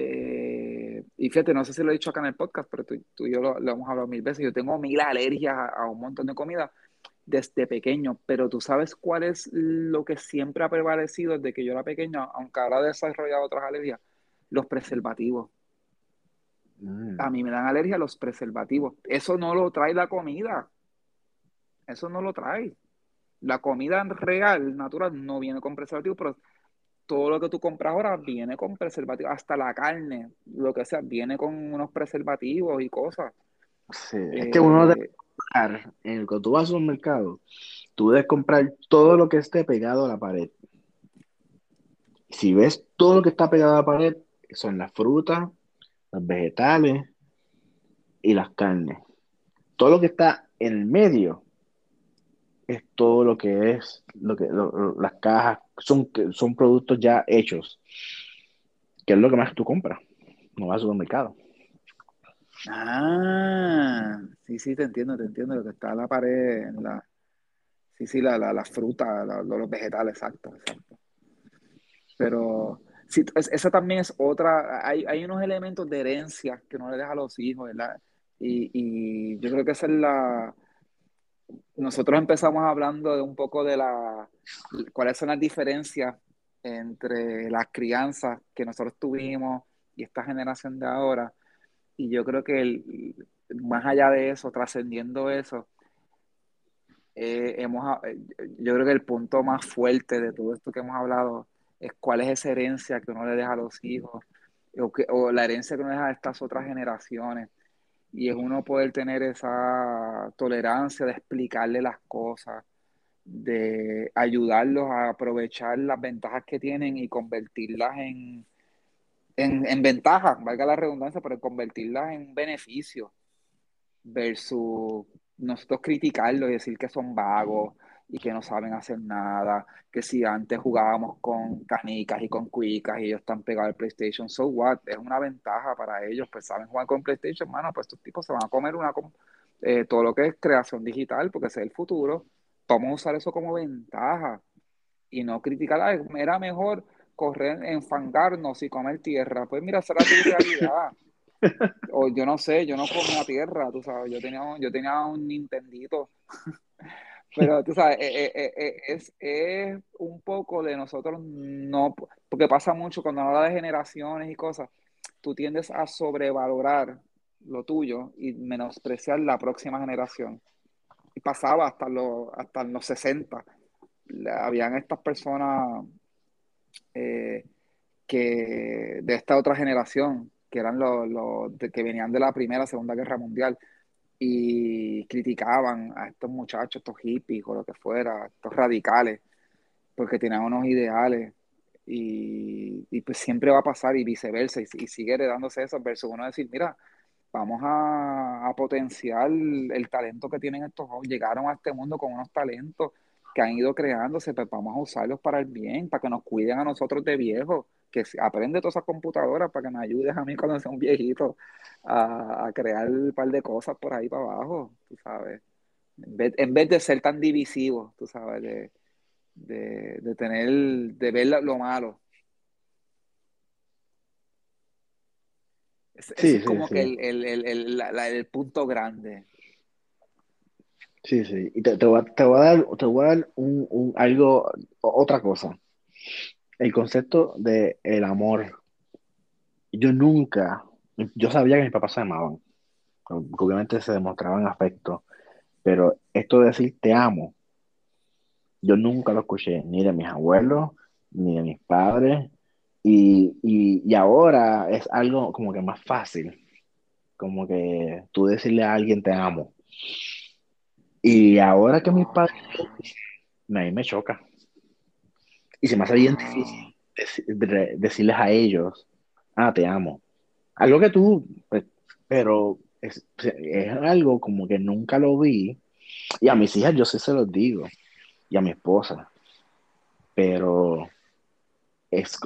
eh, y fíjate, no sé si lo he dicho acá en el podcast, pero tú, y yo lo, hemos hablado mil veces. Yo tengo mil alergias a, un montón de comida desde pequeño, pero tú sabes cuál es lo que siempre ha prevalecido desde que yo era pequeño, aunque ahora he desarrollado otras alergias, los preservativos. Mm. A mí me dan alergia los preservativos. Eso no lo trae la comida. Eso no lo trae. La comida real, natural, no viene con preservativos, pero todo lo que tú compras ahora viene con preservativos, hasta la carne, lo que sea, viene con unos preservativos y cosas. Sí, es que uno debe eh, comprar, en el que tú vas a un mercado, tú debes comprar todo lo que esté pegado a la pared. Si ves todo lo que está pegado a la pared, son las frutas, los vegetales y las carnes. Todo lo que está en el medio es todo lo que es, lo que, las cajas, son, son productos ya hechos, que es lo que más tú compras, no vas al supermercado. Ah, sí, sí, te entiendo, te entiendo, lo que está en la pared, la, sí, sí, la, la, fruta, los vegetales, exacto, exacto. Pero sí, esa también es otra, hay, hay unos elementos de herencia que no le deja a los hijos, ¿verdad? Y, y yo creo que esa es la, nosotros empezamos hablando de un poco de la, cuáles son las diferencias entre las crianzas que nosotros tuvimos y esta generación de ahora. Y yo creo que el, más allá de eso, trascendiendo eso, eh, hemos, eh, yo creo que el punto más fuerte de todo esto que hemos hablado es cuál es esa herencia que uno le deja a los hijos o, que, o la herencia que uno deja a estas otras generaciones y es uno poder tener esa tolerancia de explicarle las cosas, de ayudarlos a aprovechar las ventajas que tienen y convertirlas en, en, en ventajas, valga la redundancia, pero convertirlas en beneficios versus nosotros criticarlos y decir que son vagos, y que no saben hacer nada, que si antes jugábamos con canicas y con cuicas y ellos están pegados al PlayStation, so what, es una ventaja para ellos, pues saben jugar con PlayStation, mano, pues estos tipos se van a comer una eh, todo lo que es creación digital, porque ese es el futuro, vamos a usar eso como ventaja y no criticar, era mejor correr, enfangarnos y comer tierra, pues mira, será tu realidad. o yo no sé, yo no comía tierra, tú sabes, yo tenía, yo tenía un Nintendito pero tú sabes, eh, eh, eh, es, es, un poco de nosotros no, porque pasa mucho cuando habla de generaciones y cosas, tú tiendes a sobrevalorar lo tuyo y menospreciar la próxima generación. Y pasaba hasta los, hasta los 60. Habían estas personas que de esta otra generación, que eran los, los que venían de la Primera, Segunda Guerra Mundial, y criticaban a estos muchachos, estos hippies o lo que fuera, estos radicales, porque tenían unos ideales y, pues siempre va a pasar y viceversa y, sigue heredándose eso versus uno decir, mira, vamos a, a potenciar el talento que tienen estos jóvenes, llegaron a este mundo con unos talentos que han ido creándose, pues vamos a usarlos para el bien, para que nos cuiden a nosotros de viejos que aprende todas esas computadoras para que me ayudes a mí cuando sea un viejito a, crear un par de cosas por ahí para abajo, tú sabes. En vez, de ser tan divisivo, tú sabes, de, de, tener, de ver lo malo. Es, es como que el, el, el, el, punto grande. Sí, sí. Y te, te, voy, a, te, voy, a dar, te voy a dar un, un, algo, otra cosa el concepto de el amor. Yo nunca, yo sabía que mis papás se amaban, obviamente se demostraban afecto, pero esto de decir te amo, yo nunca lo escuché ni de mis abuelos, ni de mis padres, y, y, ahora es algo como que más fácil, como que tú decirle a alguien te amo. Y ahora que mis padres, a mí me choca. Y se me hace bien difícil decirles a ellos, ah, te amo. Algo que tú, pues, pero es, algo como que nunca lo vi. Y a mis hijas yo sí se los digo. Y a mi esposa. Pero es,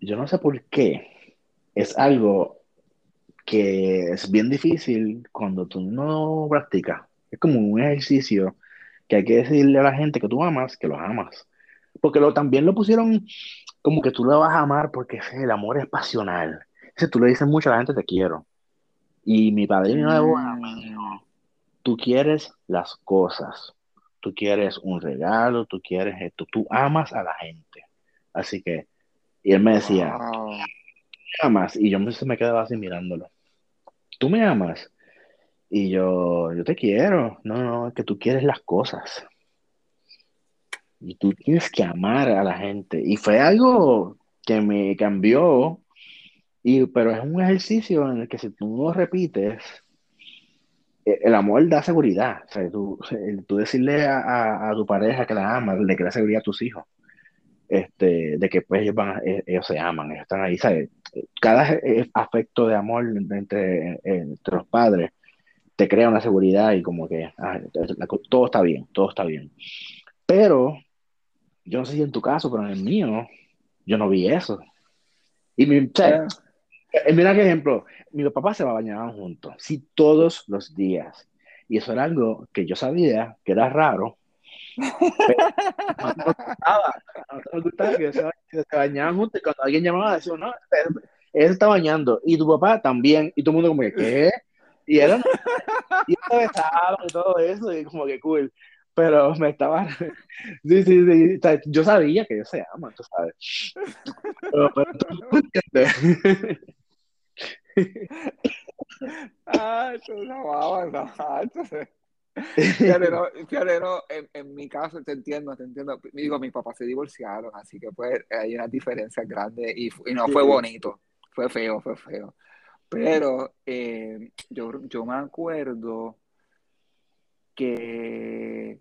yo no sé por qué. Es algo que es bien difícil cuando tú no practicas. Es como un ejercicio que hay que decirle a la gente que tú amas, que los amas. Porque lo, también lo pusieron como que tú lo vas a amar porque el amor es pasional. Si tú le dices mucho a la gente, te quiero. Y mi padrino de boda me dijo, Mm, tú quieres las cosas, tú quieres un regalo, tú quieres esto, tú amas a la gente. Así que, y él me decía, wow. ¿me amas? Y yo me, me quedaba así mirándolo. ¿Tú me amas? Y yo, yo te quiero. No, no, es que tú quieres las cosas. Y tú tienes que amar a la gente. Y fue algo que me cambió, y, pero es un ejercicio en el que si tú no repites, eh, el amor da seguridad. O sea, tú, tú decirle a, a- a tu pareja que la amas, le crea seguridad a tus hijos. Este, de que pues ellos, van eh, ellos se aman, ellos están ahí, ¿sabes? Cada eh, afecto de amor entre, entre los padres te crea una seguridad y como que ah, todo está bien, todo está bien. Pero yo no sé si en tu caso, pero en el mío, yo no vi eso. Y mi, sea, Eh, mira qué ejemplo, mi papá se bañaban juntos, sí, todos los días. Y eso era algo que yo sabía que era raro, pero no me gustaba, no gustaba que se, bañaban juntos y cuando alguien llamaba decía, no, él, él se está bañando y tu papá también, y todo el mundo como que, ¿qué? Y él y se besaban y todo eso, y como que cool. Pero me estaba. Sí, sí, sí. Yo sabía que ellos se aman, tú sabes. Pero, pero tú no entiendes. Ah, una no, no, en, en mi caso te entiendo, te entiendo. Digo, mis papás se divorciaron, así que pues hay unas diferencias grandes y, no fue bonito, fue feo, fue feo. Pero eh, yo, yo me acuerdo que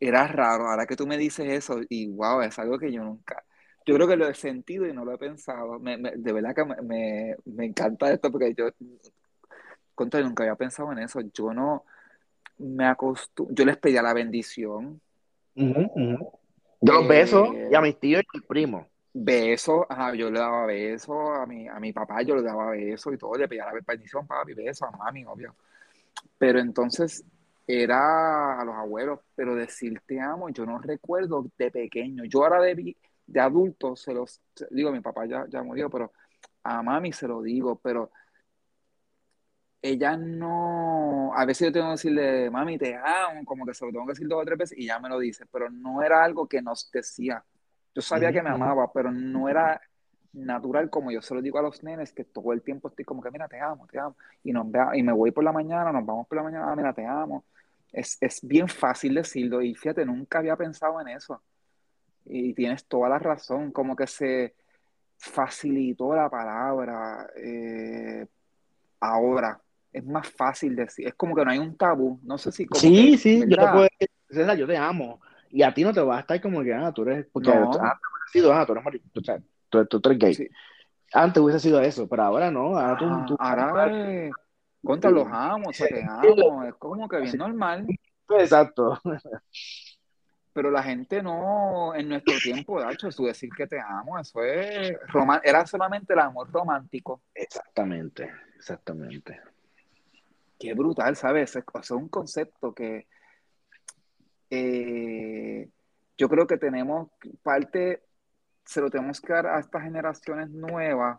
era raro, ahora que tú me dices eso, y wow, es algo que yo nunca, yo creo que lo he sentido y no lo he pensado. Me- me- de verdad que me, me, me encanta esto porque yo, contra, nunca había pensado en eso. Yo no me acostumbro, yo les pedía la bendición, Ujú, ujú. Yo los beso eh, y a mis tíos y a mis primos. besos, ajá, yo le daba besos a mi, a mi papá, yo le daba besos y todo, le pedía la bendición, papi, besos, a mami, obvio. Pero entonces era a los abuelos, pero decir te amo, yo no recuerdo de pequeño. Yo ahora de, de adulto se los digo, mi papá ya, ya murió, pero a mami se lo digo, pero ella no, a veces yo tengo que decirle, mami, te amo, como que se lo tengo que decir dos o tres veces y ya me lo dice, pero no era algo que nos decía. Yo sabía que me amaba, pero no era natural como yo se lo digo a los nenes, que todo el tiempo estoy como que, mira, te amo, te amo. Y, nos y me voy por la mañana, nos vamos por la mañana, "Ah, mira, te amo. Es, es bien fácil decirlo y fíjate, nunca había pensado en eso. Y tienes toda la razón, como que se facilitó la palabra eh, ahora. Es más fácil decir, es como que no hay un tabú, no sé si como Sí, que, sí, yo te ¿verdad? puedo decir, César, yo te amo. Y a ti no te va a estar como que, ah, tú eres, porque No, antes hubiera sido, ah, tú eres marico, o sea, tú, tú- tú eres gay. sí. Antes hubiese sido eso, pero ahora no, ahora tú, tú ahora es contra los amos, sea, te amo, es como que bien normal. Exacto. Pero la gente no, en nuestro tiempo, de hecho, eso decir que te amo, eso es, era solamente el amor romántico. Exactamente, exactamente. Qué brutal, ¿sabes? Es, es un concepto que eh, yo creo que tenemos parte, se lo tenemos que dar a estas generaciones nuevas,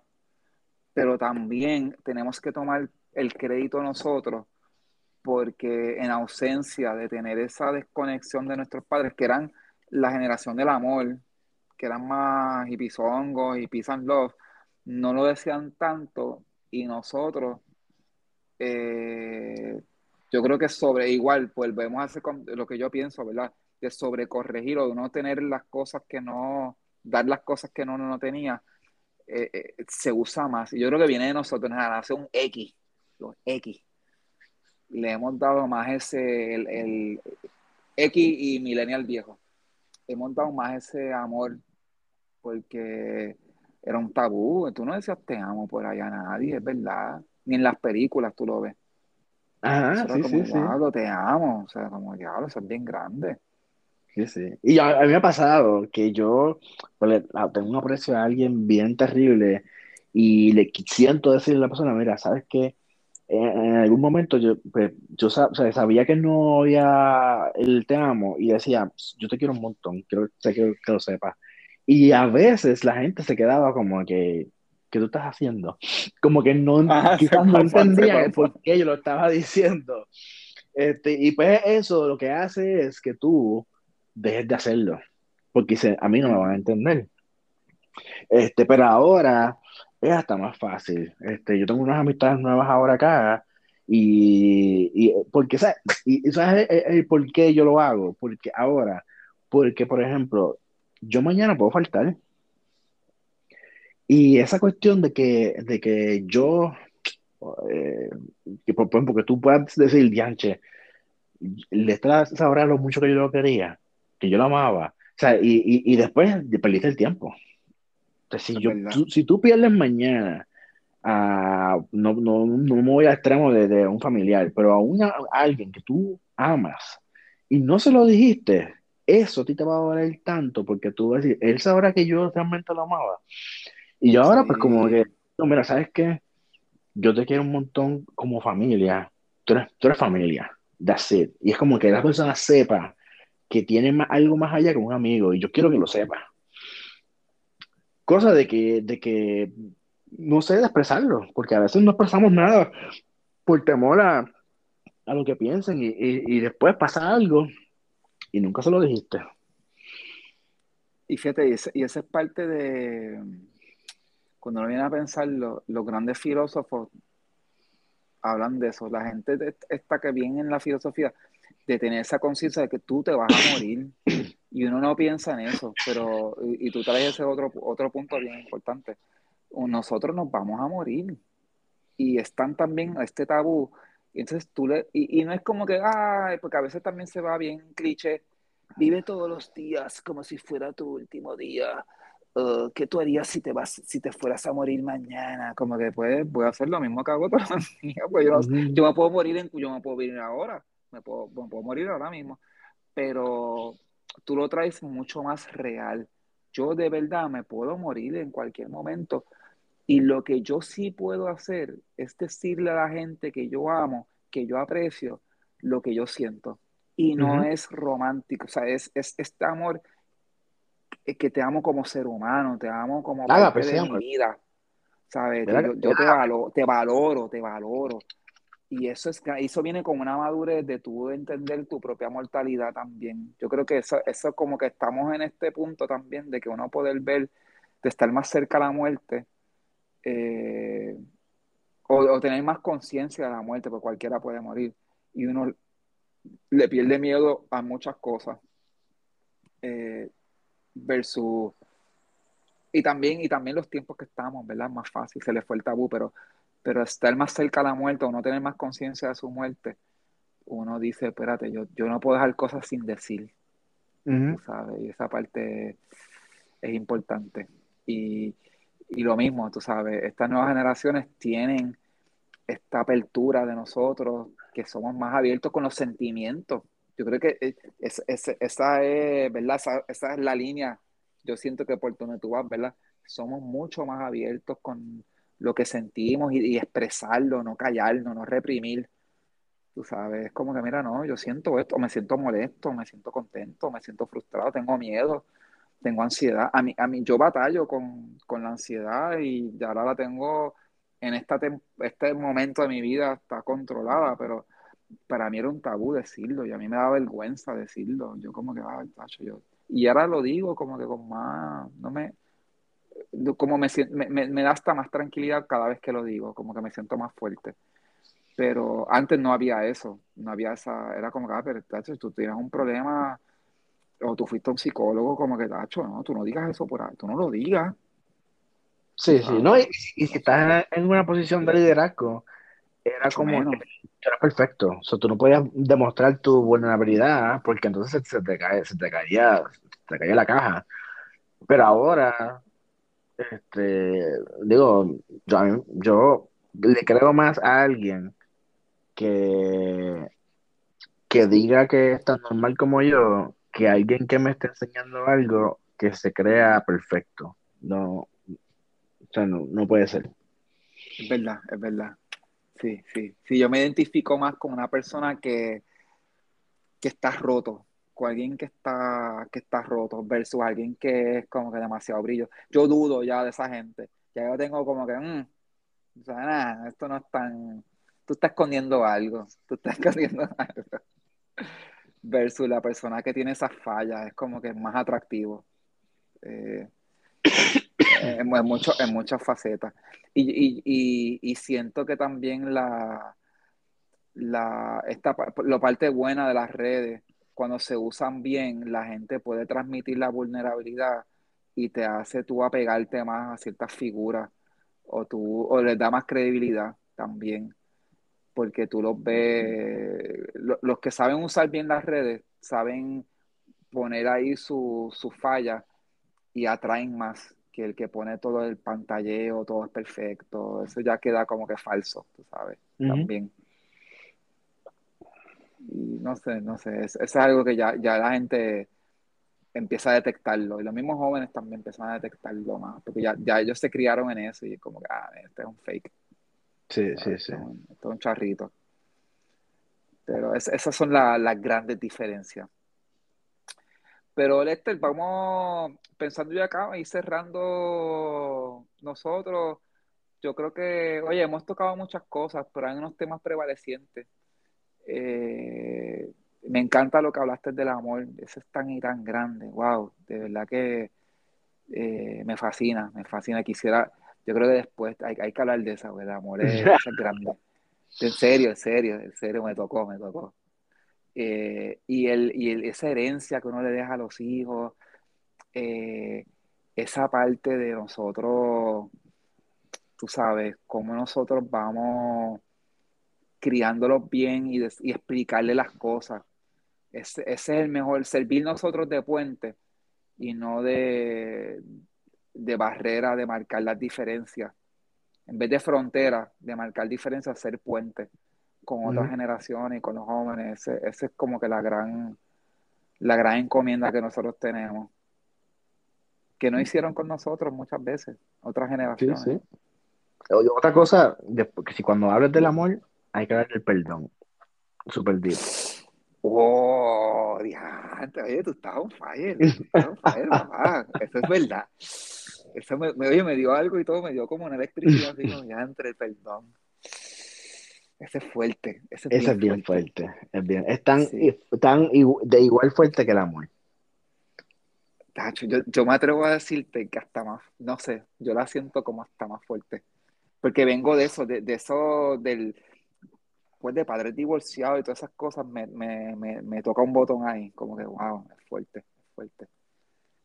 pero también tenemos que tomar el crédito nosotros, porque en ausencia de tener esa desconexión de nuestros padres, que eran la generación del amor, que eran más hipizongos y peace and love, no lo decían tanto y nosotros, eh, yo creo que sobre igual, pues vemos a hacer lo que yo pienso, ¿verdad? De sobrecorregir o de no tener las cosas que no, dar las cosas que no, no, tenía, eh, eh, se usa más. Y yo creo que viene de nosotros, la generación X, los X. Le hemos dado más ese, el, el X y Millennial viejo. Hemos dado más ese amor porque era un tabú. Tú no decías te amo por allá a nadie, es verdad. Ni en las películas tú lo ves. Ajá, sí, como, sí, sí. te amo. O sea, como, diablo, eso es bien grande. Sí, sí. Y a, a mí me ha pasado que yo pues, le- tengo un aprecio a alguien bien terrible y le siento decirle a la persona, mira, ¿sabes qué? En, algún momento yo, pues, yo sa- o sea, sabía que no había el te amo y decía, yo te quiero un montón, quiero que, que lo sepas. Y a veces la gente se quedaba como que, ¿qué tú estás haciendo? Como que no, quizás no entendía por qué yo lo estaba diciendo. Este, y pues eso lo que hace es que tú dejes de hacerlo, porque a mí no me van a entender. Este, pero ahora es hasta más fácil. Este, yo tengo unas amistades nuevas ahora acá y, y porque, ¿sabes? Y, ¿sabes el, por qué yo lo hago? Porque ahora, porque por ejemplo, yo mañana puedo faltar. Y esa cuestión de que, de que yo, eh, que por ejemplo, que tú puedas decir, Dianche, le estás sabrá lo mucho que yo lo quería, que yo lo amaba, o sea, y, y, y después perdiste el tiempo. Si, yo, tú, si tú pierdes mañana, no, no, no, me voy al extremo de, de un familiar, pero a, una, alguien que tú amas y no se lo dijiste, eso a ti te va a doler tanto porque tú vas a decir, él sabrá que yo realmente lo amaba. Y yo ahora, pues, como que, no, mira, ¿sabes qué? Yo te quiero un montón como familia. Tú eres, tú eres familia. That's it. Y es como que la persona sepa que tiene algo más allá que un amigo. Y yo quiero que lo sepa. Cosa de que, de que no sé expresarlo, porque a veces no expresamos nada por temor a, a lo que piensen y, y, después pasa algo y nunca se lo dijiste. Y fíjate, y, y esa es parte de, cuando uno viene a pensar, los grandes filósofos hablan de eso. La gente está que viene en la filosofía de tener esa conciencia de que tú te vas a morir. Y uno no piensa en eso, pero, y, tú traes ese otro, otro punto bien importante. Nosotros nos vamos a morir. Y están también este tabú. Y entonces tú le, y, y no es como que, ay, porque a veces también se va bien cliché, vive todos los días como si fuera tu último día Uh, ¿qué tú harías si te vas, si te fueras a morir mañana? Como que pues voy a hacer lo mismo que hago todos los días. Pues yo, yo, me puedo morir en, yo me puedo morir ahora, me puedo, me puedo morir ahora mismo, pero tú lo traes mucho más real. Yo de verdad me puedo morir en cualquier momento y lo que yo sí puedo hacer es decirle a la gente que yo amo, que yo aprecio, lo que yo siento. Y no es romántico, o sea, es, es este amor que te amo como ser humano, te amo como parte pues, de mi vida, ¿sabes? Yo, te, valoro, te valoro, te valoro. Y eso, es, eso viene con una madurez de tú entender tu propia mortalidad también. Yo creo que eso, eso como que estamos en este punto también de que uno poder ver, de estar más cerca a la muerte, eh, o, tener más conciencia de la muerte, porque cualquiera puede morir. Y uno le pierde miedo a muchas cosas. Eh, versus y también y también los tiempos que estamos, ¿verdad? Más fácil, se le fue el tabú, pero pero estar más cerca a la muerte o no tener más conciencia de su muerte, uno dice, espérate, yo, yo no puedo dejar cosas sin decir, sabes, y esa parte es importante. Y, y lo mismo, tú sabes, estas nuevas generaciones tienen esta apertura de nosotros, que somos más abiertos con los sentimientos, yo creo que eh, es, esa es, ¿verdad? Esa, es la línea. Yo siento que por donde tú vas, ¿verdad? Somos mucho más abiertos con lo que sentimos y, expresarlo, no callarnos, no reprimir. Tú sabes, es como que, mira, no, yo siento esto, me siento molesto, me siento contento, me siento frustrado, tengo miedo, tengo ansiedad. A mí, a mí yo batallo con, con la ansiedad y ahora la tengo en esta este momento de mi vida está controlada, pero para mí era un tabú decirlo y a mí me da vergüenza decirlo. Yo como que, ay, tacho, yo... Y ahora lo digo como que con más, no me, como me, me, me, da hasta más tranquilidad cada vez que lo digo, como que me siento más fuerte. Pero antes no había eso, no había esa, era como que, ah, pero tacho, tú tienes un problema o tú fuiste un psicólogo, como que, tacho, no, tú no digas eso por ahí, tú no lo digas. Sí, sí, no, y, y si estás en una posición de liderazgo, era como era perfecto. O sea, tú no podías demostrar tu vulnerabilidad porque entonces se, te, cae, se te caía, se te caía la caja. Pero ahora, este, digo, yo, le creo más a alguien que, que diga que es tan normal como yo, que alguien que me esté enseñando algo que se crea perfecto. No, o sea, no, no puede ser. Es verdad, es verdad. Sí, sí. Sí, yo me identifico más con una persona que, que está roto, con alguien que está, que está roto, versus alguien que es como que demasiado brillo. Yo dudo ya de esa gente. Ya yo tengo como que, mm, nada, esto no es tan, tú estás escondiendo algo, tú estás escondiendo algo. Versus la persona que tiene esas fallas, es como que es más atractivo. Eh, en, mucho, en muchas facetas. Y, y, y, siento que también la, la, esta, lo parte buena de las redes, cuando se usan bien, la gente puede transmitir la vulnerabilidad y te hace tú apegarte más a ciertas figuras o, tú, o les da más credibilidad también, porque tú los ves, los que saben usar bien las redes, saben poner ahí su, su falla y atraen más que el que pone todo el pantalleo, todo es perfecto, eso ya queda como que falso, tú sabes, también. Y no sé, no sé, eso es algo que ya, ya la gente empieza a detectarlo. Y los mismos jóvenes también empiezan a detectarlo más, porque ya, ya ellos se criaron en eso y como que, ah, este es un fake. Sí, sí, sí. Este es un charrito. Pero esas son las grandes diferencias. Pero Lester, vamos pensando ya acá y cerrando nosotros. Yo creo que, oye, hemos tocado muchas cosas, pero hay unos temas prevalecientes. Eh, me encanta lo que hablaste del amor, eso es tan y tan grande, wow, de verdad que eh, me fascina, me fascina. Quisiera, yo creo que después hay, hay que hablar de eso, el amor es, grande. En serio, en serio, en serio, me tocó, me tocó. Eh, y, el, y el, esa herencia que uno le deja a los hijos, eh, esa parte de nosotros, tú sabes, cómo nosotros vamos criándolos bien y, y explicarle las cosas. Ese, es el mejor, servir nosotros de puente y no de, de barrera, de marcar las diferencias. En vez de frontera, de marcar diferencias, ser puente con otras generaciones y con los jóvenes. Ese, es como que la gran, la gran encomienda que nosotros tenemos. Que no hicieron con nosotros muchas veces, otras generaciones. Sí, sí. Otra cosa, que si cuando hablas del amor, hay que hablar del perdón. Super deep. Oh, diante, oye, tú estás on fire, estás on fire. Eso es verdad. Eso me, oye, me dio algo y todo, me dio como una electricidad, así como ya entre el perdón. Ese es fuerte. Ese es, bien, fuerte. Es bien. Es tan, tan de igual fuerte que el amor. Tacho, yo, yo me atrevo a decirte que hasta más, no sé, yo la siento como hasta más fuerte. Porque vengo de eso, de, de eso del, después de padres divorciados y todas esas cosas, me, me, me, toca un botón ahí, como que, wow, es fuerte, es fuerte.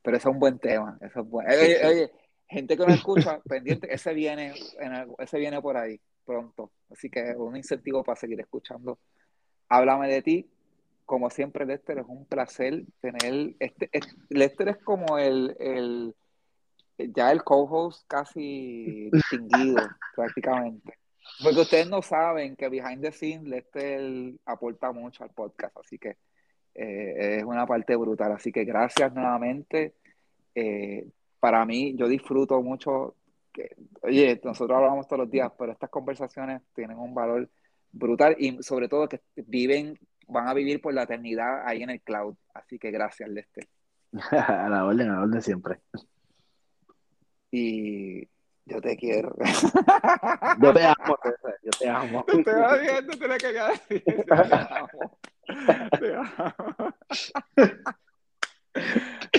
Pero eso es un buen tema, eso es bueno. Oye, gente que no escucha, pendiente, ese viene, en ese viene por ahí pronto. Así que un incentivo para seguir escuchando. Háblame de ti. Como siempre, Lester, es un placer tener. Este, Lester es como el, el ya el co-host casi distinguido, prácticamente. Porque ustedes no saben que behind the scenes Lester aporta mucho al podcast, así que eh, es una parte brutal. Así que gracias nuevamente. Eh, para mí, yo disfruto mucho. Que, oye, nosotros hablamos todos los días, pero estas conversaciones tienen un valor brutal y sobre todo que viven, van a vivir por la eternidad ahí en el cloud. Así que gracias, Lester. a la orden, a la orden siempre. Y yo te quiero. Yo te amo, Yo te amo. Te te la. Te amo. Te amo.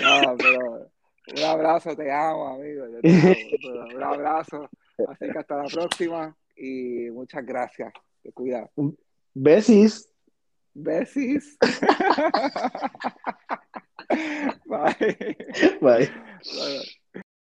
No, pero un abrazo, te amo, amigo. un abrazo. Así que hasta la próxima y muchas gracias. Te cuida. Besis. Besis. Bye. Bye. Bye.